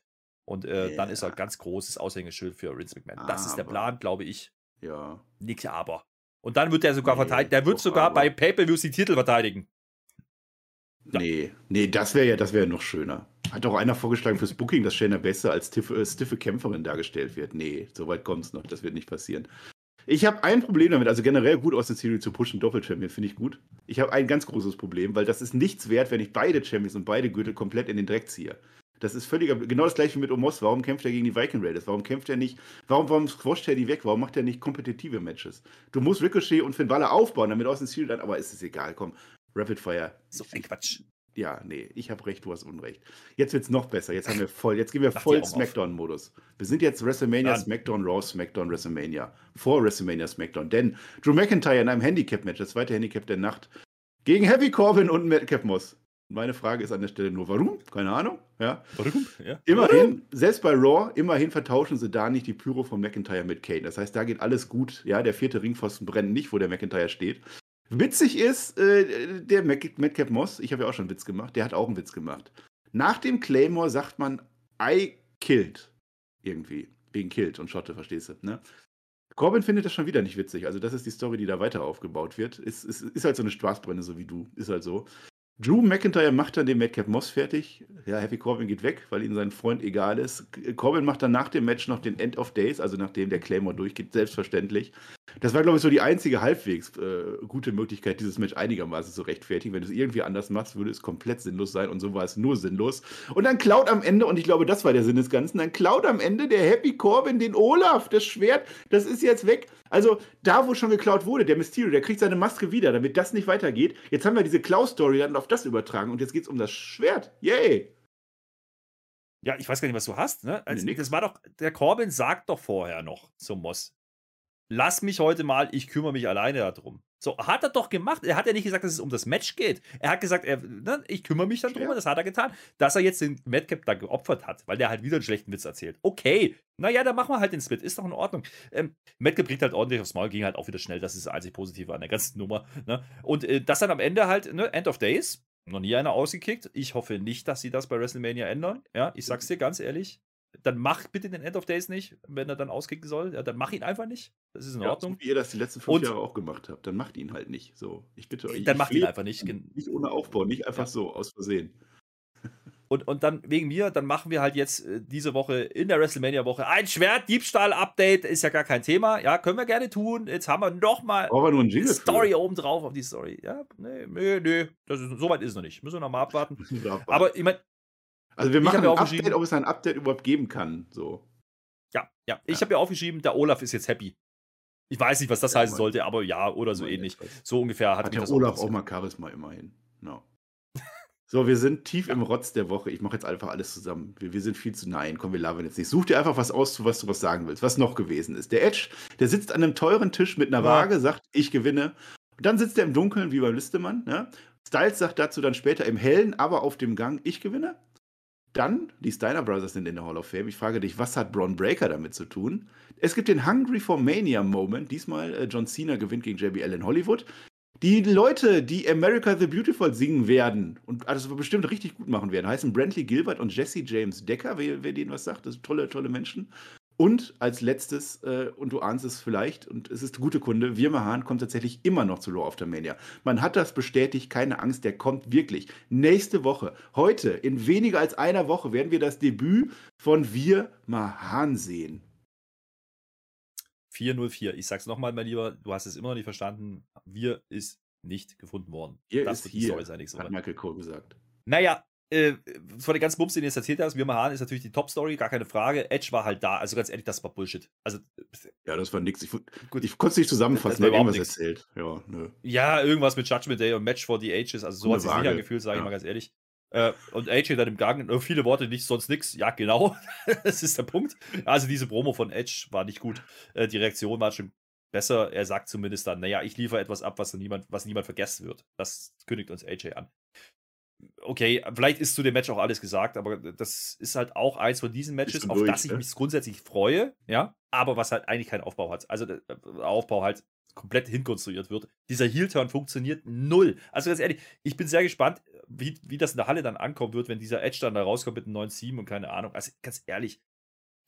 Und äh, yeah. dann ist er ganz großes Aushängeschild für Vince McMahon. das ist der Plan, glaube ich. Ja. Nix aber. Und dann wird er sogar nee, verteidigt. Der wird sogar aber. bei Pay-Per-Views die Titel verteidigen. Ja. Nee, nee, das wäre ja, das wäre noch schöner. Hat doch einer vorgeschlagen fürs Booking, dass Shayna besser als stiffe, äh, stiffe Kämpferin dargestellt wird. Nee, so weit kommt es noch. Das wird nicht passieren. Ich habe ein Problem damit, also generell gut aus der Serie zu pushen, Doppel-Champion, finde ich gut. Ich habe ein ganz großes Problem, weil das ist nichts wert, wenn ich beide Champions und beide Gürtel komplett in den Dreck ziehe. Das ist völliger, genau das gleiche wie mit Omos. Warum kämpft er gegen die Viking Raiders? Warum kämpft er nicht, warum, warum squasht er die weg? Warum macht er nicht kompetitive Matches? Du musst Ricochet und Finn Balor aufbauen, damit aus dem Ziel dann, aber ist es egal, komm. Rapid Fire. So ein Quatsch. Ja, nee, ich habe recht, du hast Unrecht. Jetzt wird es noch besser. Jetzt haben wir voll, jetzt gehen wir voll Smackdown-Modus. Wir sind jetzt WrestleMania, Dann. Smackdown, Raw, Smackdown, WrestleMania. Vor WrestleMania, Smackdown. Denn Drew McIntyre in einem Handicap-Match, das zweite Handicap der Nacht, gegen Heavy Corbin und Madcap Moss. Meine Frage ist an der Stelle nur, warum? Keine Ahnung. Ja. Warum? Ja. Immerhin, selbst bei Raw, immerhin vertauschen sie da nicht die Pyro von McIntyre mit Kane. Das heißt, da geht alles gut. Ja, der vierte Ringpfosten brennt nicht, wo der McIntyre steht. Witzig ist, äh, der Madcap Moss, ich habe ja auch schon einen Witz gemacht, der hat auch einen Witz gemacht. Nach dem Claymore sagt man I killed. Irgendwie. Wegen killed und Schotte, verstehst du, ne? Corbin findet das schon wieder nicht witzig. Also, das ist die Story, die da weiter aufgebaut wird. Ist, ist, ist halt so eine Spaßbrenne, so wie du. Ist halt so. Drew McIntyre macht dann den Madcap Moss fertig. Ja, Happy Corbin geht weg, weil ihm sein Freund egal ist. Corbin macht dann nach dem Match noch den End of Days, also nachdem der Claymore durchgeht, selbstverständlich. Das war, glaube ich, so die einzige halbwegs äh, gute Möglichkeit, dieses Match einigermaßen zu rechtfertigen. Wenn du es irgendwie anders machst, würde es komplett sinnlos sein und so war es nur sinnlos. Und dann klaut am Ende, und ich glaube, das war der Sinn des Ganzen, dann klaut am Ende der Happy Corbin den Olaf, das Schwert, das ist jetzt weg. Also da, wo schon geklaut wurde, der Mysterio, der kriegt seine Maske wieder, damit das nicht weitergeht. Jetzt haben wir diese Klaus-Story dann auf das übertragen und jetzt geht es um das Schwert. Yay! Ja, ich weiß gar nicht, was du hast, ne? Also, nee, das war doch, der Corbin sagt doch vorher noch zum Moss, lass mich heute mal, ich kümmere mich alleine darum. So, hat er doch gemacht. Er hat ja nicht gesagt, dass es um das Match geht. Er hat gesagt, er, ne, ich kümmere mich dann drum, ja. das hat er getan. Dass er jetzt den Madcap da geopfert hat, weil der halt wieder einen schlechten Witz erzählt. Okay, naja, dann machen wir halt den Split. Ist doch in Ordnung. Ähm, Madcap kriegt halt ordentlich aufs Maul, ging halt auch wieder schnell. Das ist das einzig Positive an der ganzen Nummer. Ne? Und äh, das dann am Ende halt, ne, End of Days, noch nie einer ausgekickt. Ich hoffe nicht, dass sie das bei WrestleMania ändern. Ja, ich sag's dir ganz ehrlich dann mach bitte den End of Days nicht, wenn er dann auskicken soll. Ja, dann mach ihn einfach nicht. Das ist in ja, Ordnung. So wie ihr das die letzten fünf und, Jahre auch gemacht habt, dann macht ihn halt nicht. So, ich bitte euch. Dann macht ihn einfach nicht. Nicht ohne Aufbau, nicht einfach ja. so, aus Versehen. [LAUGHS] Und, und dann wegen mir, dann machen wir halt jetzt äh, diese Woche in der WrestleMania-Woche ein Schwert-Diebstahl-Update. Ist ja gar kein Thema. Ja, können wir gerne tun. Jetzt haben wir nochmal eine Story oben drauf auf die Story. Ja, nee, nee, nee. Das ist, so weit ist es noch nicht. Müssen wir noch mal abwarten. [LAUGHS] Aber ich meine, also wir machen ein Update, ob es ein Update überhaupt geben kann. So. Ja, ja. Ich ja. habe ja aufgeschrieben, der Olaf ist jetzt happy. Ich weiß nicht, was das ja, heißen sollte, aber ja, oder so ähnlich. So ungefähr hat, hat der Olaf auch mal Charisma immerhin. No. So, wir sind tief im Rotz der Woche. Ich mache jetzt einfach alles zusammen. Wir, wir, sind viel zu nein. Komm, wir labern jetzt nicht. Such dir einfach was aus, zu was du was sagen willst, was noch gewesen ist. Der Edge, der sitzt an einem teuren Tisch mit einer. Waage, sagt, ich gewinne. Und dann sitzt er im Dunkeln, wie beim Listemann. Ja? Styles sagt dazu dann später im Hellen, aber auf dem Gang, ich gewinne. Dann, die Steiner Brothers sind in der Hall of Fame. Ich frage dich, was hat Braun Breaker damit zu tun? Es gibt den Hungry for Mania Moment. Diesmal äh, John Cena gewinnt gegen JBL in Hollywood. Die Leute, die America the Beautiful singen werden und das bestimmt richtig gut machen werden, heißen Brantley Gilbert und Jesse James Decker, wer, wer denen was sagt. Das sind tolle, tolle Menschen. Und als letztes, äh, und du ahnst es vielleicht, und es ist gute Kunde, Wirma Hahn kommt tatsächlich immer noch zu Law of the Mania. Man hat das bestätigt, keine Angst, der kommt wirklich. Nächste Woche, heute, in weniger als einer Woche, werden wir das Debüt von Wir Mahan sehen. 404. Ich sag's nochmal, mein Lieber, du hast es immer noch nicht verstanden. Wir ist nicht gefunden worden. Hier das ist hier, sein, hat Michael Cole gesagt. Naja, äh, von den ganzen Bums, den du jetzt erzählt hast, wir Mahan ist natürlich die Top-Story, gar keine Frage. Edge war halt da, also ganz ehrlich, das war Bullshit. Also, ja, das war nix. Ich, gut, ich konnte es nicht zusammenfassen, ne, irgendwas nix. erzählt. Ja, ja, irgendwas mit Judgment Day und Match for the Ages, also so hat sich sicher gefühlt, sage ja. ich mal ganz ehrlich. Äh, und AJ dann im Gang, äh, viele Worte, nicht sonst nix. Ja, genau. [LAUGHS] das ist der Punkt. Also diese Promo von Edge war nicht gut. Äh, die Reaktion war schon besser. Er sagt zumindest dann, naja, ich liefere etwas ab, was niemand, was niemand vergessen wird. Das kündigt uns AJ an. Okay, vielleicht ist zu dem Match auch alles gesagt, aber das ist halt auch eins von diesen Matches, auf das ich ne? mich grundsätzlich freue, ja, aber was halt eigentlich keinen Aufbau hat. Also der Aufbau halt komplett hinkonstruiert wird. Dieser Heel-Turn funktioniert null. Also ganz ehrlich, ich bin sehr gespannt, wie, wie das in der Halle dann ankommen wird, wenn dieser Edge dann da rauskommt mit einem neuen Team und keine Ahnung. Also ganz ehrlich,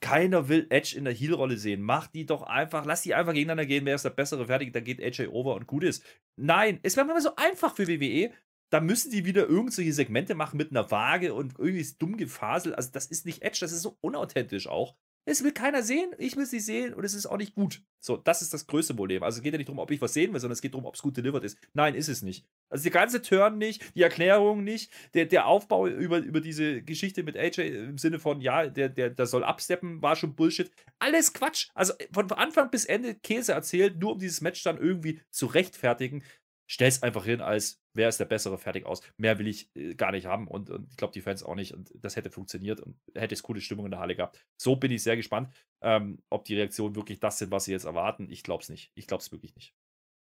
keiner will Edge in der Heel-Rolle sehen. Mach die doch einfach, lass die einfach gegeneinander gehen. Wer ist der bessere Fertig, dann geht AJ over und gut ist. Nein, es wäre immer so einfach für WWE. Da müssen die wieder irgendwelche Segmente machen mit einer Waage und irgendwie ist dumm gefaselt. Also, das ist nicht Edge, das ist so unauthentisch auch. Es will keiner sehen, ich will sie sehen und es ist auch nicht gut. So, das ist das größte Problem. Also es geht ja nicht darum, ob ich was sehen will, sondern es geht darum, ob es gut delivered ist. Nein, ist es nicht. Also der ganze Turn nicht, die Erklärung nicht, der, der Aufbau über, über diese Geschichte mit AJ im Sinne von, ja, der, der, der soll absteppen, war schon Bullshit. Alles Quatsch. Also von Anfang bis Ende Käse erzählt, nur um dieses Match dann irgendwie zu rechtfertigen stell's einfach hin als, wer ist der bessere, fertig aus. Mehr will ich äh, gar nicht haben und, und ich glaube, die Fans auch nicht. Und das hätte funktioniert und hätte es coole Stimmung in der Halle gehabt. So bin ich sehr gespannt, ähm, ob die Reaktionen wirklich das sind, was sie jetzt erwarten. Ich glaube es nicht. Ich glaube es wirklich nicht.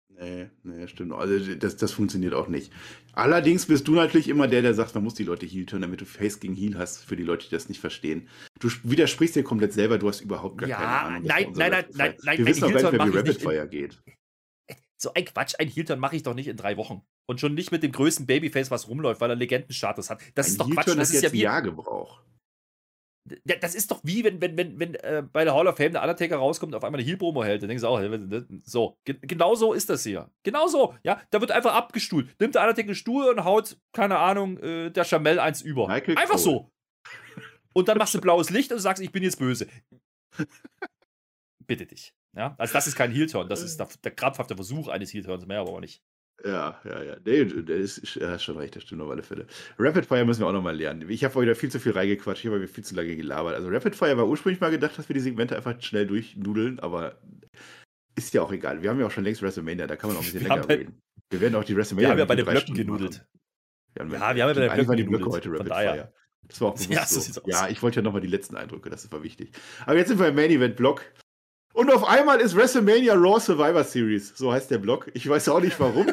Nee, nee, stimmt. Also das, das funktioniert auch nicht. Allerdings bist du natürlich immer der, der sagt, man muss die Leute Heal turnen, damit du Face gegen Heal hast, für die Leute, die das nicht verstehen. Du widersprichst dir komplett selber, du hast überhaupt gar ja, keine Ahnung. Nein, nein, nein, nein, nein. Wir wissen auch gar nicht mehr, wie Rapid Fire geht so ein Quatsch, ein Heel-Turn mache ich doch nicht in drei Wochen. Und schon nicht mit dem größten Babyface, was rumläuft, weil er Legendenstatus hat. Das ein ist doch Quatsch. Das ist ja wie, Jahr gebraucht. Das ist doch wie, wenn, wenn, wenn, wenn äh, bei der Hall of Fame der Undertaker rauskommt und auf einmal eine Heel-Promo hält. Dann denkst du auch, so, genau so ist das hier. Genau so, ja. Da wird einfach abgestuhlt. Nimmt der Undertaker einen Stuhl und haut, keine Ahnung, äh, der Chamel eins über. Michael einfach Cole. so. Und dann machst du blaues Licht und sagst, ich bin jetzt böse. [LAUGHS] Bitte dich. Ja, also das ist kein Heel-Turn, das ist der, der krampfhafte Versuch eines Heel-Turns, mehr aber auch nicht. Ja, ja, ja. Nee, der ist, hat schon recht, das stimmt auf alle Fälle. Rapid Fire müssen wir auch nochmal lernen. Ich habe heute viel zu viel reingequatscht, ich habe viel zu lange gelabert. Also Rapid Fire war ursprünglich mal gedacht, dass wir die Segmente einfach schnell durchnudeln, aber ist ja auch egal. Wir haben ja auch schon längst WrestleMania, da kann man auch ein bisschen wir länger reden. Wir werden auch die WrestleMania. Wir haben ja bei den Blöcken genudelt. Wir haben, ja, wir haben ja bei den Blöcken genudelt. Die Blöcke heute Rapid Fire. Das war auch [LAUGHS] bewusst ja, so. Ja, ich wollte ja nochmal die letzten Eindrücke, das war wichtig. Aber jetzt sind wir im Main Event Block. Und auf einmal ist WrestleMania Raw Survivor Series. So heißt der Blog. Ich weiß auch nicht warum.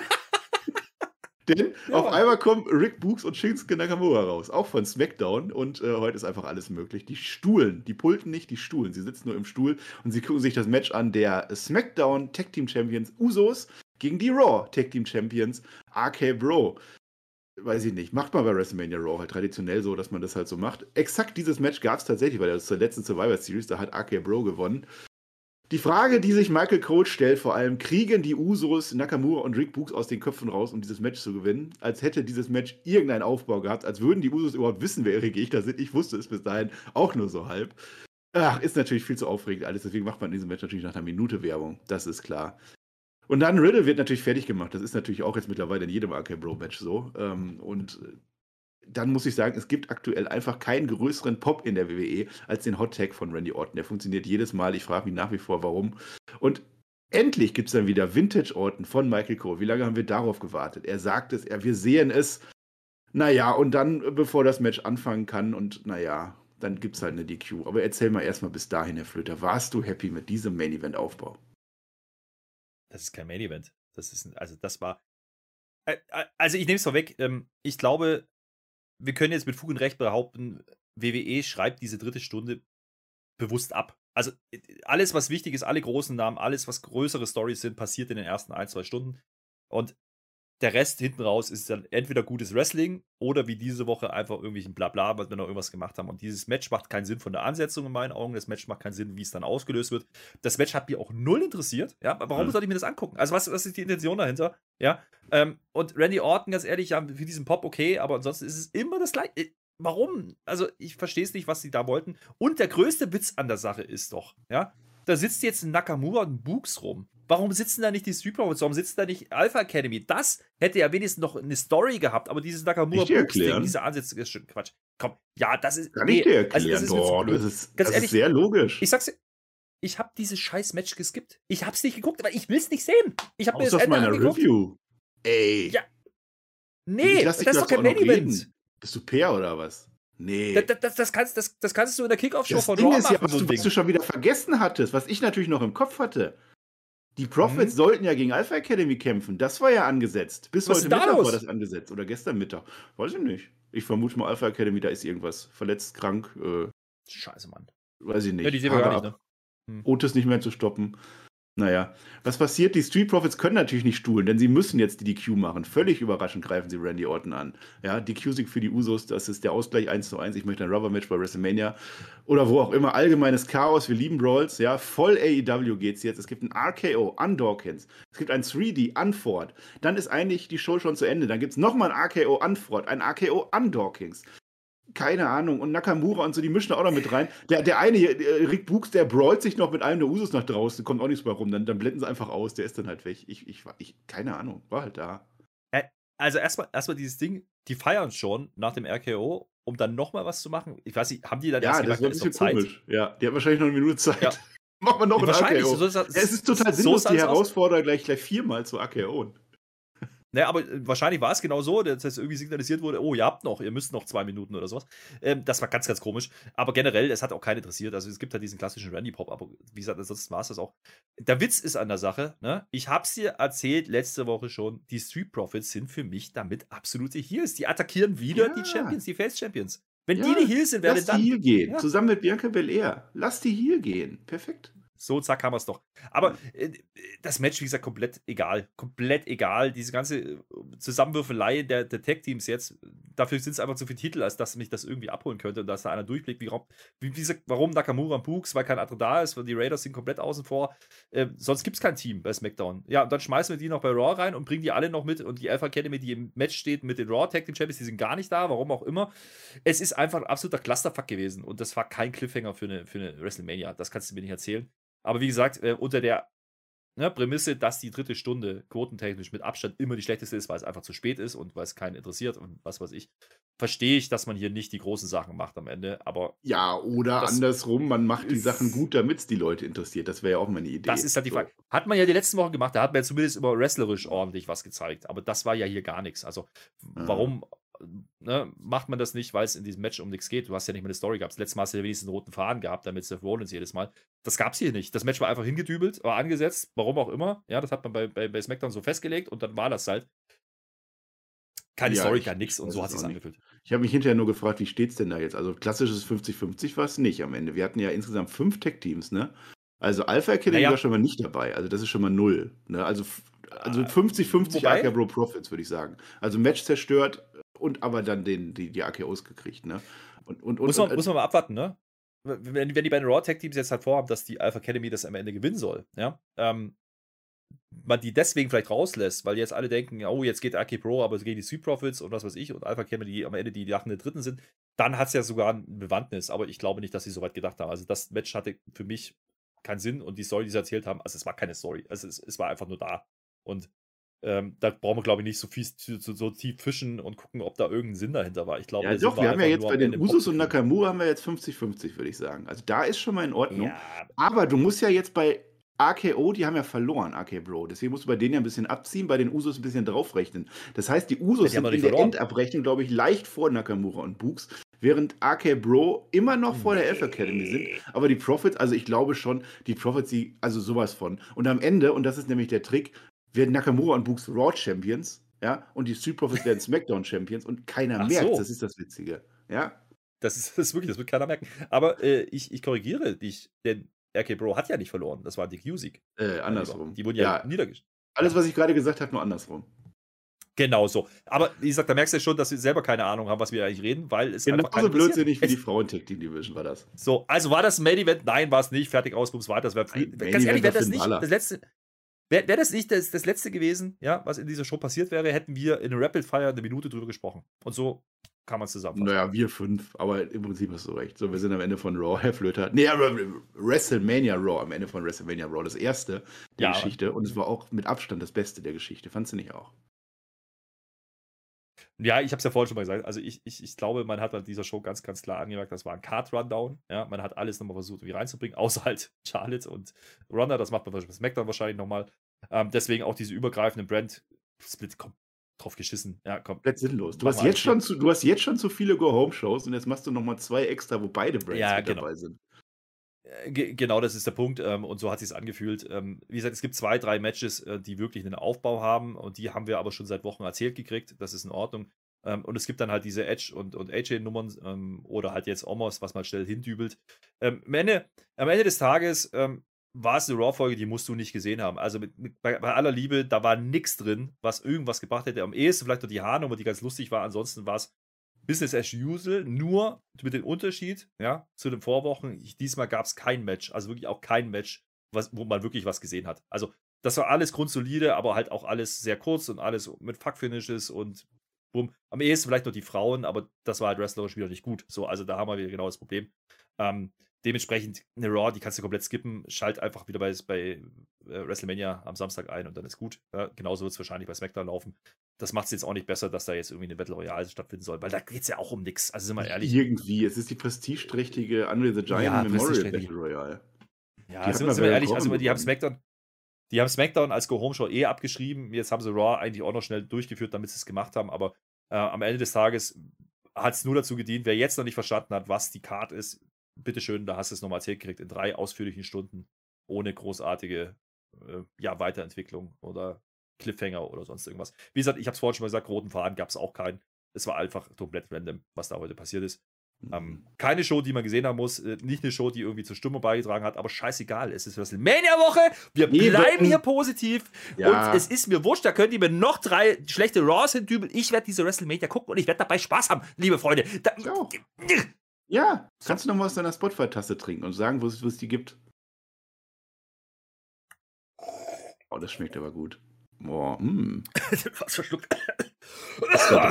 [LAUGHS] Denn ja. auf einmal kommen Rick Books und Shinsuke Nakamura raus, auch von SmackDown. Und äh, heute ist einfach alles möglich. Die Stuhlen, die pulten nicht, die Stuhlen. Sie sitzen nur im Stuhl und sie gucken sich das Match an der SmackDown Tag Team Champions Usos gegen die Raw Tag Team Champions RK Bro. Weiß ich nicht. Macht man bei WrestleMania Raw halt traditionell so, dass man das halt so macht. Exakt dieses Match gab es tatsächlich bei der letzten Survivor Series. Da hat RK Bro gewonnen. Die Frage, die sich Michael Cole stellt, vor allem, kriegen die Usos Nakamura und Rick Books aus den Köpfen raus, um dieses Match zu gewinnen, als hätte dieses Match irgendeinen Aufbau gehabt, als würden die Usos überhaupt wissen, wer ihre Gegner sind. Ich wusste es bis dahin auch nur so halb. Ach, ist natürlich viel zu aufregend alles, deswegen macht man in diesem Match natürlich nach einer Minute Werbung, das ist klar. Und dann Riddle wird natürlich fertig gemacht, das ist natürlich auch jetzt mittlerweile in jedem Arcade Bro Match so. Ähm, und dann muss ich sagen, es gibt aktuell einfach keinen größeren Pop in der WWE als den Hot Tag von Randy Orton. Der funktioniert jedes Mal. Ich frage mich nach wie vor, warum. Und endlich gibt es dann wieder Vintage Orton von Michael Cole. Wie lange haben wir darauf gewartet? Er sagt es, er, wir sehen es. Naja, und dann, bevor das Match anfangen kann, und naja, dann gibt es halt eine DQ. Aber erzähl mal erstmal bis dahin, Herr Flöter, warst du happy mit diesem Main Event Aufbau? Das ist kein Main Event. Das ist, also das war. Äh, äh, also ich nehme es vorweg. Ähm, ich glaube, wir können jetzt mit Fug und Recht behaupten, WWE schreibt diese dritte Stunde bewusst ab. Also äh, alles, was wichtig ist, alle großen Namen, alles, was größere Stories sind, passiert in den ersten ein, zwei Stunden. Und der Rest hinten raus ist dann entweder gutes Wrestling oder wie diese Woche einfach irgendwelchen Blabla, was wir noch irgendwas gemacht haben. Und dieses Match macht keinen Sinn von der Ansetzung in meinen Augen. Das Match macht keinen Sinn, wie es dann ausgelöst wird. Das Match hat mich auch null interessiert. Ja, warum mhm. soll ich mir das angucken? Also, was, was ist die Intention dahinter? Ja, ähm, und Randy Orton, ganz ehrlich, ja, für diesen Pop okay, aber ansonsten ist es immer das gleiche. Äh, warum? Also, ich verstehe es nicht, was sie da wollten. Und der größte Witz an der Sache ist doch, ja, da sitzt jetzt ein Nakamura und ein Books rum. Warum sitzen da nicht die Street Profits? Warum sitzt da nicht Alpha Academy? Das hätte ja wenigstens noch eine Story gehabt, aber dieses Nakamura Ding, diese Ansätze ist schon Quatsch. Komm, ja, das ist. Kann nee, ich dir erklären, also das ist, Doch, das ist, Ganz das ehrlich, ist sehr logisch. Ich sag's dir, ich habe dieses scheiß Match geskippt. Ich hab's nicht geguckt, aber ich will's nicht sehen. Ich habe mir das auf meiner Review. Ey. Ja. Nee, das ist doch kein Main Event. Bist du Peer oder was? Nee. Das, das, das, kannst, das, das kannst du in der Kickoff-Show von Raw machen. Ja, was, du, was du schon wieder vergessen hattest, was ich natürlich noch im Kopf hatte. Die Profits mhm. sollten ja gegen Alpha Academy kämpfen. Das war ja angesetzt. Bis was heute Mittag los? war das angesetzt. Oder gestern Mittag. Weiß ich nicht. Ich vermute mal, Alpha Academy, da ist irgendwas. Verletzt, krank. Äh, Scheiße, Mann. Weiß ich nicht. Ja, die sehen wir gar nicht, ne? Hm. Otis nicht mehr zu stoppen. Naja, was passiert? Die Street Profits können natürlich nicht stuhlen, denn sie müssen jetzt die DQ machen. Völlig überraschend greifen sie Randy Orton an. Ja, DQ-Sieg für die Usos, das ist der Ausgleich 1 zu 1. Ich möchte ein Rubber-Match bei WrestleMania oder wo auch immer. Allgemeines Chaos, wir lieben Brawls. Ja, voll AEW geht's jetzt. Es gibt ein RKO an Dawkins. Es gibt ein 3D an Ford. Dann ist eigentlich die Show schon zu Ende. Dann gibt's nochmal ein RKO an Ford, ein RKO an Dawkins keine Ahnung. Und Nakamura und so, die mischen auch noch mit rein. Der, der eine, äh, Rick Books, der brawlt sich noch mit einem der Usos nach draußen, kommt auch nichts mehr rum. Dann, dann blenden sie einfach aus, der ist dann halt weg. Ich, ich, ich keine Ahnung, war halt da. Also erstmal erstmal dieses Ding, die feiern schon nach dem RKO, um dann nochmal was zu machen. Ich weiß nicht, haben die dann ja, erst das gesagt, ist Zeit? komisch. Ja, die haben wahrscheinlich noch eine Minute Zeit. Ja. [LAUGHS] Machen wir noch ein RKO. So, so, ja, es ist total sinnlos, so die Herausforderer gleich, gleich viermal zu AKO. Naja, aber äh, wahrscheinlich war es genau so, dass irgendwie signalisiert wurde, oh, ihr habt noch, ihr müsst noch zwei Minuten oder sowas. Ähm, das war ganz, ganz komisch. Aber generell, es hat auch keinen interessiert. Also es gibt halt diesen klassischen Randy-Pop, aber wie gesagt, ansonsten war es das auch. Der Witz ist an der Sache, ne? Ich hab's dir erzählt letzte Woche schon, die Street Profits sind für mich damit absolute Heels. Die attackieren wieder ja. die Champions, die Face-Champions. Wenn ja, die die Heels sind, werden dann. Lass die Heal gehen. Ja. Zusammen mit Bianca Belair. Lass die Heal gehen. Perfekt. So, zack, haben wir es doch. Aber äh, das Match, wie gesagt, komplett egal. Komplett egal. Diese ganze äh, Zusammenwürfelei der, der Tag-Teams jetzt, dafür sind es einfach zu viele Titel, als dass mich das irgendwie abholen könnte und dass da einer durchblickt, wie, wie, wie warum Nakamura und Books, weil kein anderer da ist, weil die Raiders sind komplett außen vor. Äh, sonst gibt es kein Team bei SmackDown. Ja, und dann schmeißen wir die noch bei Raw rein und bringen die alle noch mit und die Alpha Academy, die im Match steht mit den Raw Tag Team Champions, die sind gar nicht da, warum auch immer. Es ist einfach ein absoluter Clusterfuck gewesen und das war kein Cliffhanger für eine, für eine WrestleMania. Das kannst du mir nicht erzählen. Aber wie gesagt, äh, unter der ne, Prämisse, dass die dritte Stunde quotentechnisch mit Abstand immer die schlechteste ist, weil es einfach zu spät ist und weil es keinen interessiert und was weiß ich, verstehe ich, dass man hier nicht die großen Sachen macht am Ende. Aber ja, oder andersrum, man macht die Sachen gut, damit es die Leute interessiert. Das wäre ja auch meine Idee. Das ist halt die Frage. Hat man ja die letzten Wochen gemacht, da hat man ja zumindest immer wrestlerisch ordentlich was gezeigt. Aber das war ja hier gar nichts. Also, warum ne, macht man das nicht, weil es in diesem Match um nichts geht. Du hast ja nicht mal eine Story gehabt. Letztes Mal hast du ja wenigstens einen roten Faden gehabt, damit Seth Rollins jedes Mal. Das gab es hier nicht. Das Match war einfach hingedübelt, war angesetzt, warum auch immer. Ja, das hat man bei, bei, bei SmackDown so festgelegt und dann war das halt. Keine ja, Story, kein nix und so hat sich angefühlt. Ich habe mich hinterher nur gefragt, wie steht es denn da jetzt? Also klassisches 50-50 war es nicht am Ende. Wir hatten ja insgesamt fünf Tech-Teams, ne? Also Alpha Academy naja. war schon mal nicht dabei. Also das ist schon mal null. Ne? Also also 50-50 äh, Bro Profits, würde ich sagen. Also Match zerstört, und aber dann den, die, die AKOs gekriegt, ne? Und, und, muss, man, und, muss man mal abwarten, ne? Wenn, wenn die beiden Raw Tag Teams jetzt halt vorhaben, dass die Alpha Academy das am Ende gewinnen soll, ja, ähm, man die deswegen vielleicht rauslässt, weil jetzt alle denken, oh, jetzt geht AK Pro, aber es gehen die Street Profits und was weiß ich und Alpha Academy, die am Ende die Lachen der Dritten sind, dann hat es ja sogar eine Bewandtnis, aber ich glaube nicht, dass sie so weit gedacht haben. Also das Match hatte für mich keinen Sinn und die Story, die sie erzählt haben, also es war keine Story, also es, es war einfach nur da. Und ähm, da brauchen wir, glaube ich, nicht so, viel, so, so, tief fischen und gucken, ob da irgendein Sinn dahinter war. Ich glaube, ja, doch, wir haben ja jetzt bei den Usus und Nakamura haben wir jetzt 50-50, würde ich sagen. Also da ist schon mal in Ordnung. Ja. Aber du musst ja jetzt bei AKO, die haben ja verloren, AK Bro. Deswegen musst du bei denen ja ein bisschen abziehen, bei den Usos ein bisschen draufrechnen. Das heißt, die Usos ja, die sind in der Endabrechnung, glaube ich, leicht vor Nakamura und Books, während AK Bro immer noch vor der Elf Academy sind. Aber die Profits, also ich glaube schon, die Profits, die, also sowas von. Und am Ende, und das ist nämlich der Trick, werden Nakamura und Books Raw Champions, ja, und die Street Profits werden SmackDown Champions und keiner merkt, so. das ist das Witzige, ja. Das ist, [LAUGHS] das ist wirklich, das wird keiner merken. Aber äh, ich, ich korrigiere dich, denn RK Bro hat ja nicht verloren, das war Dick Music. Äh, andersrum. Die wurden ja, ja niedergeschlagen. Alles, was ich gerade gesagt habe, nur andersrum. Genau so. Aber wie gesagt, da merkst du ja schon, dass wir selber keine Ahnung haben, was wir eigentlich reden, weil es Genauso einfach keinen blödsinnig wie interessiert. die Frauen-Tag-Team-Division war das. So, also war das ein Main Event? Nein, war es nicht. Fertig aus, bums weiter. Das wär, Nein, ganz ehrlich, wäre das nicht das letzte. Wäre wär das nicht das, das letzte gewesen, ja, was in dieser Show passiert wäre, hätten wir in Rapid Fire eine Minute drüber gesprochen. Und so kann man es zusammenfassen. Naja, wir fünf, aber im Prinzip hast du recht. So, wir sind am Ende von Raw, Herr Flöter. Nee, aber WrestleMania Raw, am Ende von WrestleMania Raw, das erste der Ja. Geschichte. Und es war auch mit Abstand das Beste der Geschichte. Fandst du nicht auch? Ja, ich habe es ja vorhin schon mal gesagt. Also ich, ich, ich glaube, man hat an dieser Show ganz, ganz klar angemerkt, das war ein Card-Rundown. Ja, man hat alles nochmal versucht, irgendwie reinzubringen, [LAUGHS] außer halt Charlotte und Ronda. Das macht man bei SmackDown wahrscheinlich nochmal. Ähm, deswegen auch diese übergreifende Brand-Split. Komm, drauf geschissen. Ja, komm. Komplett sinnlos. Du hast, jetzt schon zu, du hast jetzt schon zu viele Go-Home-Shows und jetzt machst du nochmal zwei extra, wo beide Brands Ja, mit genau. dabei sind. Äh, ge- Genau, das ist der Punkt. Ähm, und so hat sich angefühlt. Ähm, wie gesagt, es gibt zwei, drei Matches, äh, die wirklich einen Aufbau haben. Und die haben wir aber schon seit Wochen erzählt gekriegt. Das ist in Ordnung. Ähm, und es gibt dann halt diese Edge- und, und AJ-Nummern oder halt jetzt Omos, was man schnell hindübelt. Am, Ende, am Ende des Tages war es eine Raw-Folge, die musst du nicht gesehen haben. Also mit, mit, bei, bei aller Liebe, da war nichts drin, was irgendwas gebracht hätte. Am ehesten vielleicht noch die Haarnummer, die ganz lustig war. Ansonsten war es Business as usual, nur mit dem Unterschied, ja, zu den Vorwochen. Ich, diesmal gab es kein Match, also wirklich auch kein Match, was, wo man wirklich was gesehen hat. Also, das war alles grundsolide, aber halt auch alles sehr kurz und alles mit Fuck-Finishes und bumm. Am ehesten vielleicht noch die Frauen, aber das war halt wrestlerisch wieder nicht gut. So, also da haben wir wieder genau das Problem. Ähm, dementsprechend eine Raw, die kannst du komplett skippen. Schalt einfach wieder bei, bei äh, WrestleMania am Samstag ein und dann ist gut. Ja, genauso wird es wahrscheinlich bei SmackDown laufen. Das macht es jetzt auch nicht besser, dass da jetzt irgendwie eine Battle Royale stattfinden soll, weil da geht es ja auch um nichts. Also sind wir ehrlich. Irgendwie. Es ist die prestigeträchtige Andre the Giant Ja, Memorial. Battle Royale. Ja, Die sind, sind wir ehrlich, also die haben. SmackDown, die haben SmackDown als Go-Home-Show eh abgeschrieben. Jetzt haben sie Raw eigentlich auch noch schnell durchgeführt, damit sie es gemacht haben. Aber äh, am Ende des Tages hat es nur dazu gedient, wer jetzt noch nicht verstanden hat, was die Card ist, bitteschön, da hast du es nochmal erzählt gekriegt, in drei ausführlichen Stunden, ohne großartige äh, ja, Weiterentwicklung oder Cliffhanger oder sonst irgendwas. Wie gesagt, ich habe es vorhin schon mal gesagt, roten Faden gab es auch keinen. Es war einfach komplett random, was da heute passiert ist. Ähm, keine Show, die man gesehen haben muss, äh, nicht eine Show, die irgendwie zur Stimmung beigetragen hat, aber scheißegal, es ist WrestleMania-Woche, wir bleiben hier positiv Ja. und es ist mir wurscht, da könnt ihr mir noch drei schlechte Raws hindübeln, ich werde diese WrestleMania gucken und ich werde dabei Spaß haben, liebe Freunde. Da, auch. [LAUGHS] Ja, kannst du noch mal aus deiner Spotify-Tasse trinken und sagen, wo es die gibt? Oh, das schmeckt aber gut. Boah, mm. [LAUGHS] was verschluckt.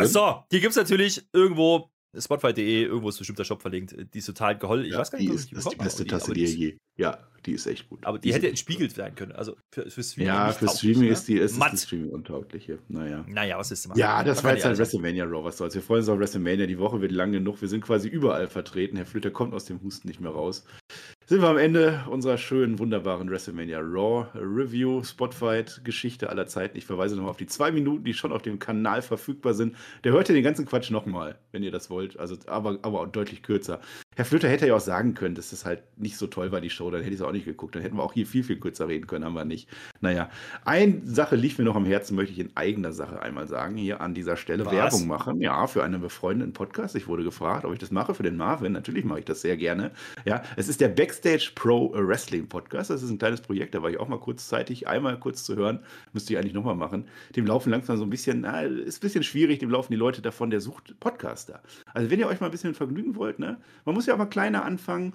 so, die gibt es natürlich irgendwo, Spotify.de, irgendwo ist bestimmt der Shop verlinkt, die ist total geholl, ich Ja, weiß gar nicht, die ist, das ist die beste Tasse, die die ihr je. Ja, die ist echt gut. Aber die, ist hätte entspiegelt werden können. Also für, für. Streaming. Ja, für Streaming ne? ist die, ist die. Streaming untaugliche. Naja. Naja, was ist denn? Ja, das war jetzt halt WrestleMania Raw, was soll's. Wir freuen uns auf WrestleMania, die Woche wird lang genug, wir sind quasi überall vertreten. Herr Flöter kommt aus dem Husten nicht mehr raus. Sind wir am Ende unserer schönen, wunderbaren WrestleMania Raw Review, Spotfight, Geschichte aller Zeiten. Ich verweise nochmal auf die zwei Minuten, die schon auf dem Kanal verfügbar sind. Der hört ihr den ganzen Quatsch nochmal, wenn ihr das wollt. Also, aber, aber auch deutlich kürzer. Herr Flöter hätte ja auch sagen können, dass das halt nicht so toll war, die Show. Dann hätte ich es auch nicht geguckt. Dann hätten wir auch hier viel, viel kürzer reden können, haben wir nicht. Naja, eine Sache liegt mir noch am Herzen, möchte ich in eigener Sache einmal sagen. Hier an dieser Stelle Was? Werbung machen. Ja, für einen befreundeten Podcast. Ich wurde gefragt, ob ich das mache für den Marvin. Natürlich mache ich das sehr gerne. Ja, es ist der Backstage Pro Wrestling Podcast. Das ist ein kleines Projekt. Da war ich auch mal kurzzeitig, einmal kurz zu hören. Müsste ich eigentlich nochmal machen. Dem laufen langsam so ein bisschen, na, ist ein bisschen schwierig. Dem laufen die Leute davon, der sucht Podcaster. Also, wenn ihr euch mal ein bisschen vergnügen wollt, ne, man muss ja auch mal kleiner anfangen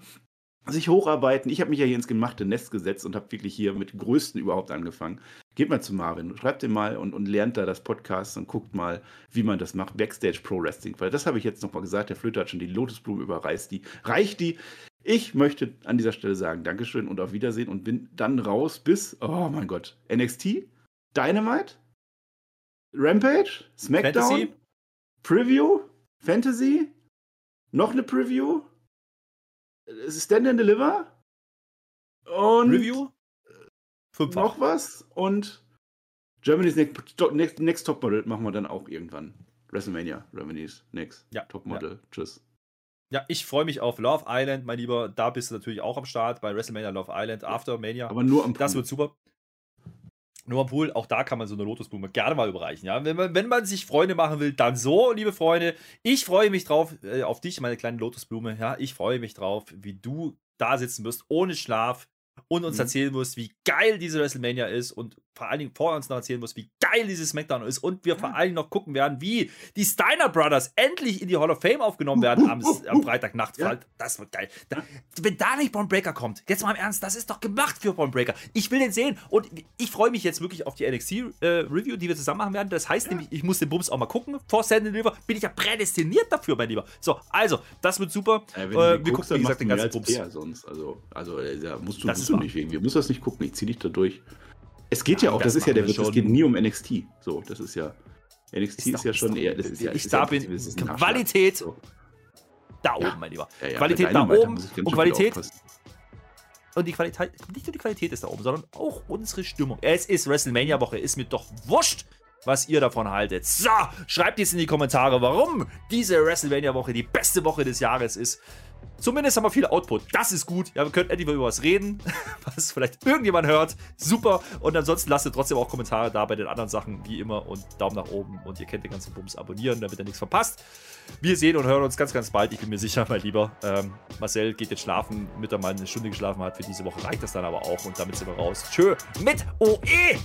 sich hocharbeiten. Ich habe mich ja hier ins gemachte Nest gesetzt und habe wirklich hier mit Größten überhaupt angefangen. Geht mal zu Marvin, schreibt ihm mal und, und lernt da das Podcast und guckt mal, wie man das macht. Backstage Pro Wrestling. Weil das habe ich jetzt nochmal gesagt. Der Flöter hat schon die Lotusblume überreißt. Die reicht die. Ich möchte an dieser Stelle sagen, Dankeschön und auf Wiedersehen und bin dann raus bis, oh mein Gott, NXT, Dynamite, Rampage, SmackDown, Fantasy? Preview, Fantasy, noch eine Preview, Stand and Deliver und Review? Fünffach. noch was und Germany's Next, Top- Next, Next Topmodel machen wir dann auch irgendwann. WrestleMania, Germany's Next Ja, Topmodel. Tschüss. Ja, ich freue mich auf Love Island, mein Lieber. Da bist du natürlich auch am Start bei WrestleMania Love Island, After Mania. Aber nur am Das Pool. wird super. Nur am Pool, auch da kann man so eine Lotusblume gerne mal überreichen. Ja? Wenn, man, wenn man sich Freunde machen will, dann so, liebe Freunde. Ich freue mich drauf, äh, auf dich, meine kleine Lotusblume. Ja? Ich freue mich drauf, wie du da sitzen wirst, ohne Schlaf und uns Mhm. erzählen wirst, wie geil diese WrestleMania ist und vor allen Dingen vor uns noch erzählen muss, wie geil dieses SmackDown ist und wir vor allen Dingen noch gucken werden, wie die Steiner Brothers endlich in die Hall of Fame aufgenommen werden am, am [LAUGHS] Freitagnacht. Ja. Das wird geil. Da, wenn da nicht Braun Breaker kommt, jetzt mal im Ernst, das ist doch gemacht für Braun Breaker. Ich will den sehen und ich freue mich jetzt wirklich auf die NXT-Review, äh, die wir zusammen machen werden. Das heißt nämlich, ich muss den Bums auch mal gucken. Vor Stand Deliver bin ich ja prädestiniert dafür, mein Lieber. So, also, das wird super. Äh, wir gucken, wie gesagt, den ganzen Bums. Sonst. Also, also äh, da musst du, Das du nicht wegen. Wir müssen das nicht gucken. Ich zieh dich da durch. Es geht ja, Ja, auch, das das ist ja der Witz, es geht nie um NXT. So, das ist ja. NXT ist, doch- ja schon eher. Das ist ja, ich ist da ja, bin, das ist ein Qualität. So. da oben, Ja. mein Lieber. Ja, Qualität da oben und Qualität. Und die Qualität, nicht nur die Qualität ist da oben, sondern auch unsere Stimmung. Es ist WrestleMania-Woche, ist mir doch wurscht, was ihr davon haltet. So, schreibt jetzt in die Kommentare, warum diese WrestleMania-Woche die beste Woche des Jahres ist. Zumindest haben wir viel Output. Das ist gut. Ja, wir können endlich mal über was reden, [LAUGHS] was vielleicht irgendjemand hört. Super. Und ansonsten lasst ihr trotzdem auch Kommentare da bei den anderen Sachen, wie immer. Und Daumen nach oben. Und ihr kennt den ganzen Bums abonnieren, damit ihr nichts verpasst. Wir sehen und hören uns ganz, ganz bald. Ich bin mir sicher, mein Lieber. Ähm, Marcel geht jetzt schlafen, damit er mal eine Stunde geschlafen hat. Für diese Woche reicht das dann aber auch. Und damit sind wir raus. Tschö mit OE.